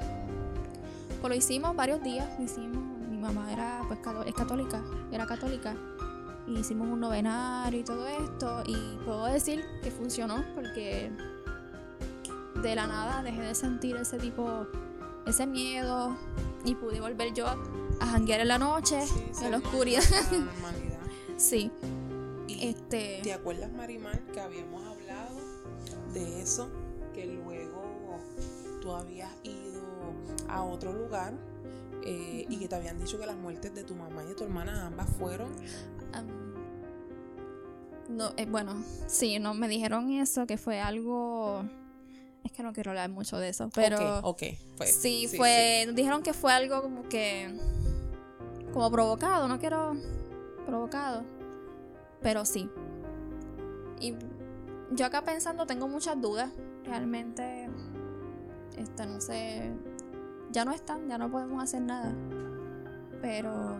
Pues lo hicimos varios días, hicimos, mi mamá era pues es católica, era católica, y hicimos un novenario y todo esto, y puedo decir que funcionó porque de la nada dejé de sentir ese tipo, ese miedo y pude volver yo a janguear en la noche, en la oscuridad. [laughs] sí. este... ¿Te acuerdas, Marimar, que habíamos hablado de eso? Que luego tú habías ido a otro lugar eh, y que te habían dicho que las muertes de tu mamá y de tu hermana ambas fueron. no, eh, bueno, sí, no me dijeron eso, que fue algo es que no quiero hablar mucho de eso, pero... Ok, Pues, sí, fue... Dijeron que fue algo como que... Como provocado, no quiero... Provocado. Pero sí. Y yo acá pensando tengo muchas dudas. Realmente... Esta, no sé... Ya no están, ya no podemos hacer nada. Pero...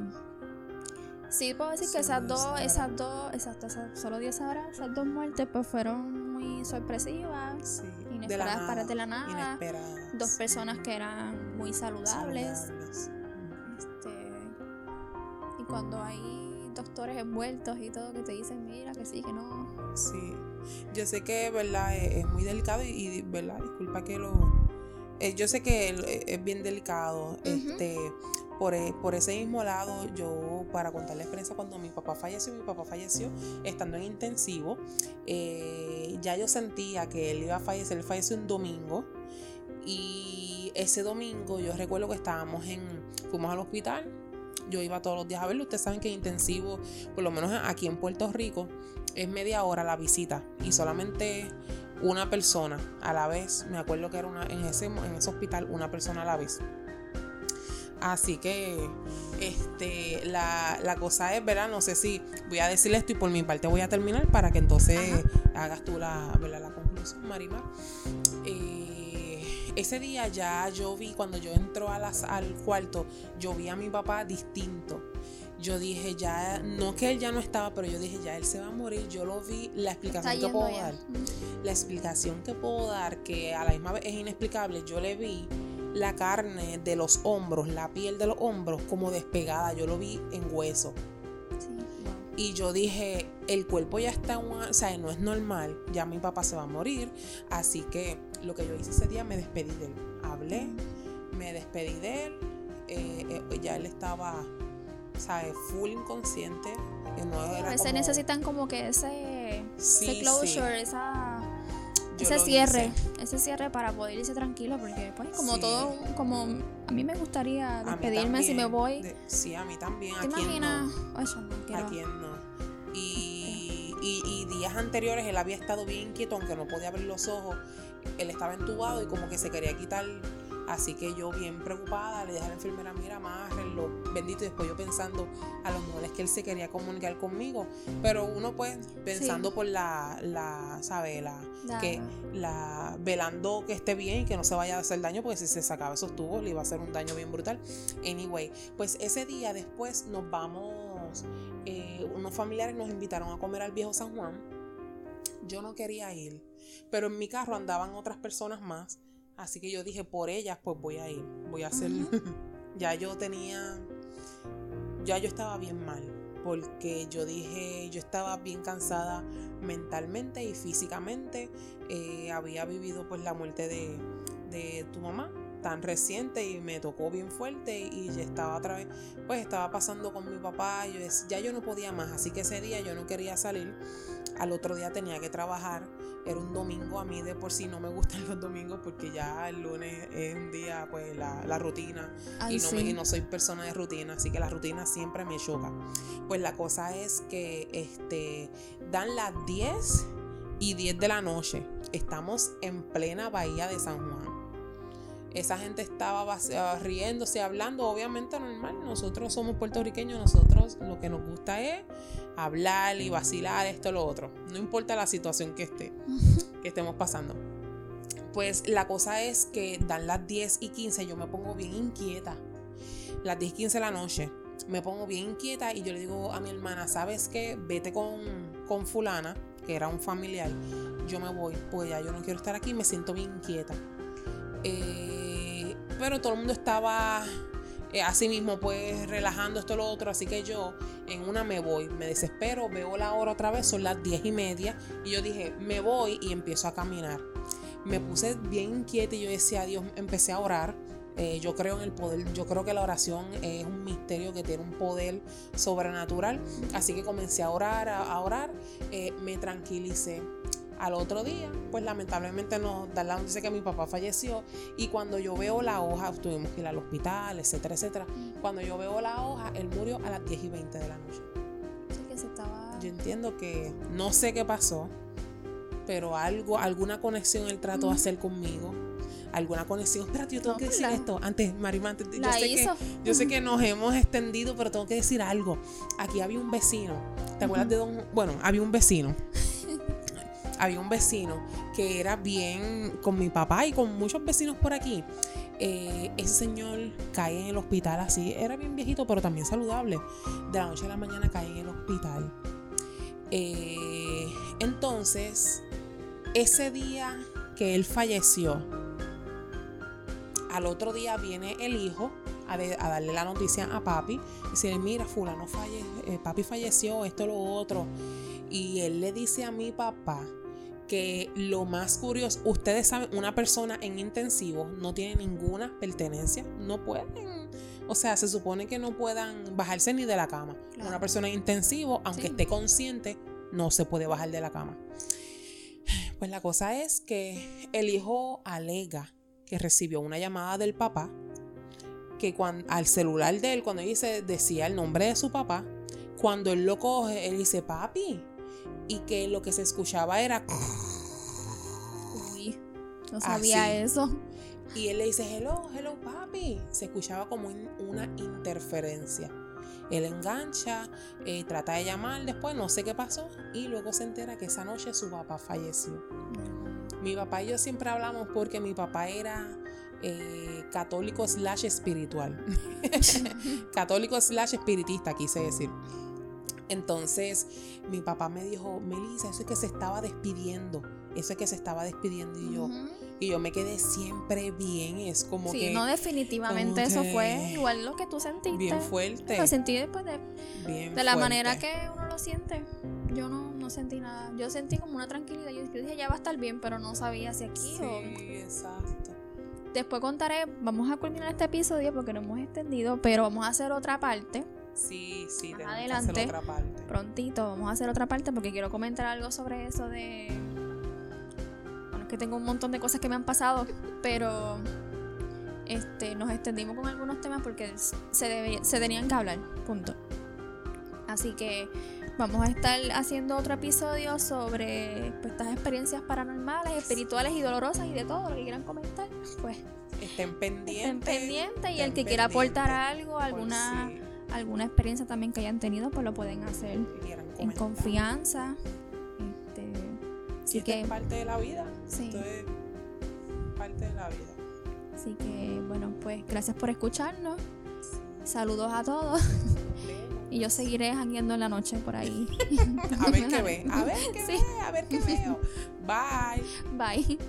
Sí, puedo decir que esas dos, esas dos, exacto, solo 10 horas, esas dos muertes pues fueron muy sorpresivas. Sí inesperadas para de la nada. Dos personas que eran muy saludables. Este, y cuando hay doctores envueltos y todo que te dicen, mira, que sí, que no. Sí, yo sé que, ¿verdad? Es, muy delicado y, ¿verdad? Disculpa que lo... Eh, yo sé que es bien delicado, este por, e, por, ese mismo lado, yo, para contar la experiencia, cuando mi papá falleció, mi papá falleció estando en intensivo, eh, ya yo sentía que él iba a fallecer, él falleció un domingo, y ese domingo yo recuerdo que estábamos en, fuimos al hospital, yo iba todos los días a verlo, ustedes saben que en intensivo, por lo menos aquí en Puerto Rico, es media hora la visita, y solamente una persona a la vez, me acuerdo que era una, en, ese, en ese hospital una persona a la vez. Así que este, la, cosa es, ¿verdad? No sé si voy a decirle esto y por mi parte voy a terminar para que entonces hagas tú la, la conclusión, Marimar. Eh, ese día ya yo vi, cuando yo entro a las, al cuarto, yo vi a mi papá distinto. Yo dije, ya, no que él ya no estaba, pero yo dije, ya él se va a morir. Yo lo vi, la explicación que puedo dar, la explicación que puedo dar, que a la misma vez es inexplicable, yo le vi la carne de los hombros, la piel de los hombros como despegada. Yo lo vi en hueso. Y yo dije, el cuerpo ya está, o sea, no es normal, ya mi papá se va a morir. Así que lo que yo hice ese día, me despedí de él. Hablé, me despedí de él. Eh, eh, ya él estaba, ¿sabes? Full inconsciente. No a veces necesitan como que ese, closure, esa ese cierre, ese cierre para poder irse tranquilo, porque pues como todo, como a mí me gustaría despedirme si me voy. sí, a mí también. ¿Te imaginas? Eso no ¿A quién no? Y, y, días anteriores él había estado bien inquieto, aunque no podía abrir los ojos. Él estaba entubado y como que se quería quitar Así que yo bien preocupada le dije a la enfermera, mira, amárrenlo, bendito. Y después yo pensando a lo mejor es que él se quería comunicar conmigo. Pero uno pues pensando por la, la, ¿sabe? La, que la, velando que esté bien y que no se vaya a hacer daño, porque si se sacaba esos tubos le iba a hacer un daño bien brutal. Anyway, pues ese día después nos vamos, eh, unos familiares nos invitaron a comer al viejo San Juan. Yo no quería ir, pero en mi carro andaban otras personas más Así que yo dije, por ellas, pues voy a ir. Voy a hacer. [laughs] ya yo tenía. Ya yo estaba bien mal. Porque yo dije, yo estaba bien cansada mentalmente y físicamente. Eh, había vivido pues la muerte de, de tu mamá tan reciente y me tocó bien fuerte y ya estaba otra vez, pues estaba pasando con mi papá, yo, ya yo no podía más, así que ese día yo no quería salir, al otro día tenía que trabajar, era un domingo, a mí de por sí no me gustan [laughs] los domingos porque ya el lunes es un día, pues la, rutina y, no me, y no soy persona de rutina, así que la rutina siempre me choca. Pues la cosa es que este, dan las 10 y 10 de la noche, estamos en plena bahía de San Juan esa gente estaba ah, riéndose, hablando, obviamente normal. Nosotros somos puertorriqueños, nosotros lo que nos gusta es hablar y vacilar esto, lo otro. No importa la situación que esté, que estemos pasando. Pues la cosa es que dan las 10 y 15, yo me pongo bien inquieta. Las 10 y 15 de la noche, me pongo bien inquieta y yo le digo a mi hermana, ¿sabes qué? Vete con, con fulana, que era un familiar. Yo me voy, pues ya yo no quiero estar aquí, me siento bien inquieta. Eh, pero todo el mundo estaba eh, así mismo, pues relajando esto y lo otro. Así que yo en una me voy, me desespero, veo la hora otra vez, son las diez y media. Y yo dije, me voy y empiezo a caminar. Me puse bien inquieta y yo decía, Dios, empecé a orar. Eh, yo creo en el poder, yo creo que la oración es un misterio que tiene un poder sobrenatural. Así que comencé a orar, a, orar, me tranquilicé al otro día, pues lamentablemente nos dan la noticia que mi papá falleció y cuando yo veo la hoja, tuvimos que ir al hospital, etcétera, etcétera. Cuando yo veo la hoja, él murió a las 10 y 20 de la noche. que se estaba... Yo entiendo que no sé qué pasó, pero algo, alguna conexión él trató de hacer conmigo alguna conexión. Espérate, yo tengo que decir esto. Antes, Marimán, yo, sé que, yo sé que nos hemos extendido, pero tengo que decir algo. Aquí había un vecino. ¿Te acuerdas de don? Bueno, había un vecino había un vecino que era bien con mi papá y con muchos vecinos por aquí. Eh, ese señor cae en el hospital así, era bien viejito, pero también saludable. De la noche a la mañana cae en el hospital. Eh, entonces, ese día que él falleció, al otro día viene el hijo a, darle la noticia a papi. Y dice, mira, fulano falle, eh, papi falleció, esto, lo otro. Y él le dice a mi papá que lo más curioso, ustedes saben, una persona en intensivo no tiene ninguna pertenencia, no pueden, o sea, se supone que no puedan bajarse ni de la cama. Una persona en intensivo, aunque esté consciente, no se puede bajar de la cama. Pues la cosa es que el hijo alega que recibió una llamada del papá, que cuando, al celular de él, cuando dice, decía el nombre de su papá, cuando él lo coge, él dice, papi, y que lo que se escuchaba era... Uy, no sabía eso. Y él le dice, hello, hello papi. Se escuchaba como una interferencia. Él engancha, eh, trata de llamar después, no sé qué pasó, y luego se entera que esa noche su papá falleció. Mi papá y yo siempre hablamos porque mi papá era eh, católico slash espiritual. [laughs] [laughs] católico slash espiritista, quise decir. Entonces mi papá me dijo, Melissa, eso es que se estaba despidiendo, eso es que se estaba despidiendo y yo, y yo me quedé siempre bien, es como que... Sí, no definitivamente eso fue igual lo que tú sentiste. Bien fuerte. Lo sentí después de, de la manera que uno lo siente. Yo no, no sentí nada, yo sentí como una tranquilidad, yo, dije ya va a estar bien, pero no sabía si aquí sí, exacto. Después contaré, vamos a culminar este episodio porque no hemos extendido, pero vamos a hacer otra parte Sí, sí, tenemos adelante, hacer otra parte. Prontito, vamos a hacer otra parte porque quiero comentar algo sobre eso de. Bueno, es que tengo un montón de cosas que me han pasado, pero este, nos extendimos con algunos temas porque se, se tenían que hablar, punto. Así que Vamos a estar haciendo otro episodio sobre pues, estas experiencias paranormales, espirituales y dolorosas y de todo lo que quieran comentar. Pues Estén pendientes. estén pendientes y el que quiera aportar algo, alguna, alguna experiencia también que hayan tenido, pues lo pueden hacer en confianza. Este, así que, es parte de la vida. Sí. Esto es parte de la vida. así que, bueno, pues gracias por escucharnos. Saludos a todos. [laughs] Y yo seguiré jangueando en la noche por ahí. [laughs] A ver qué ve. A ver [laughs] qué Sí. ve. A ver qué veo. Bye. Bye.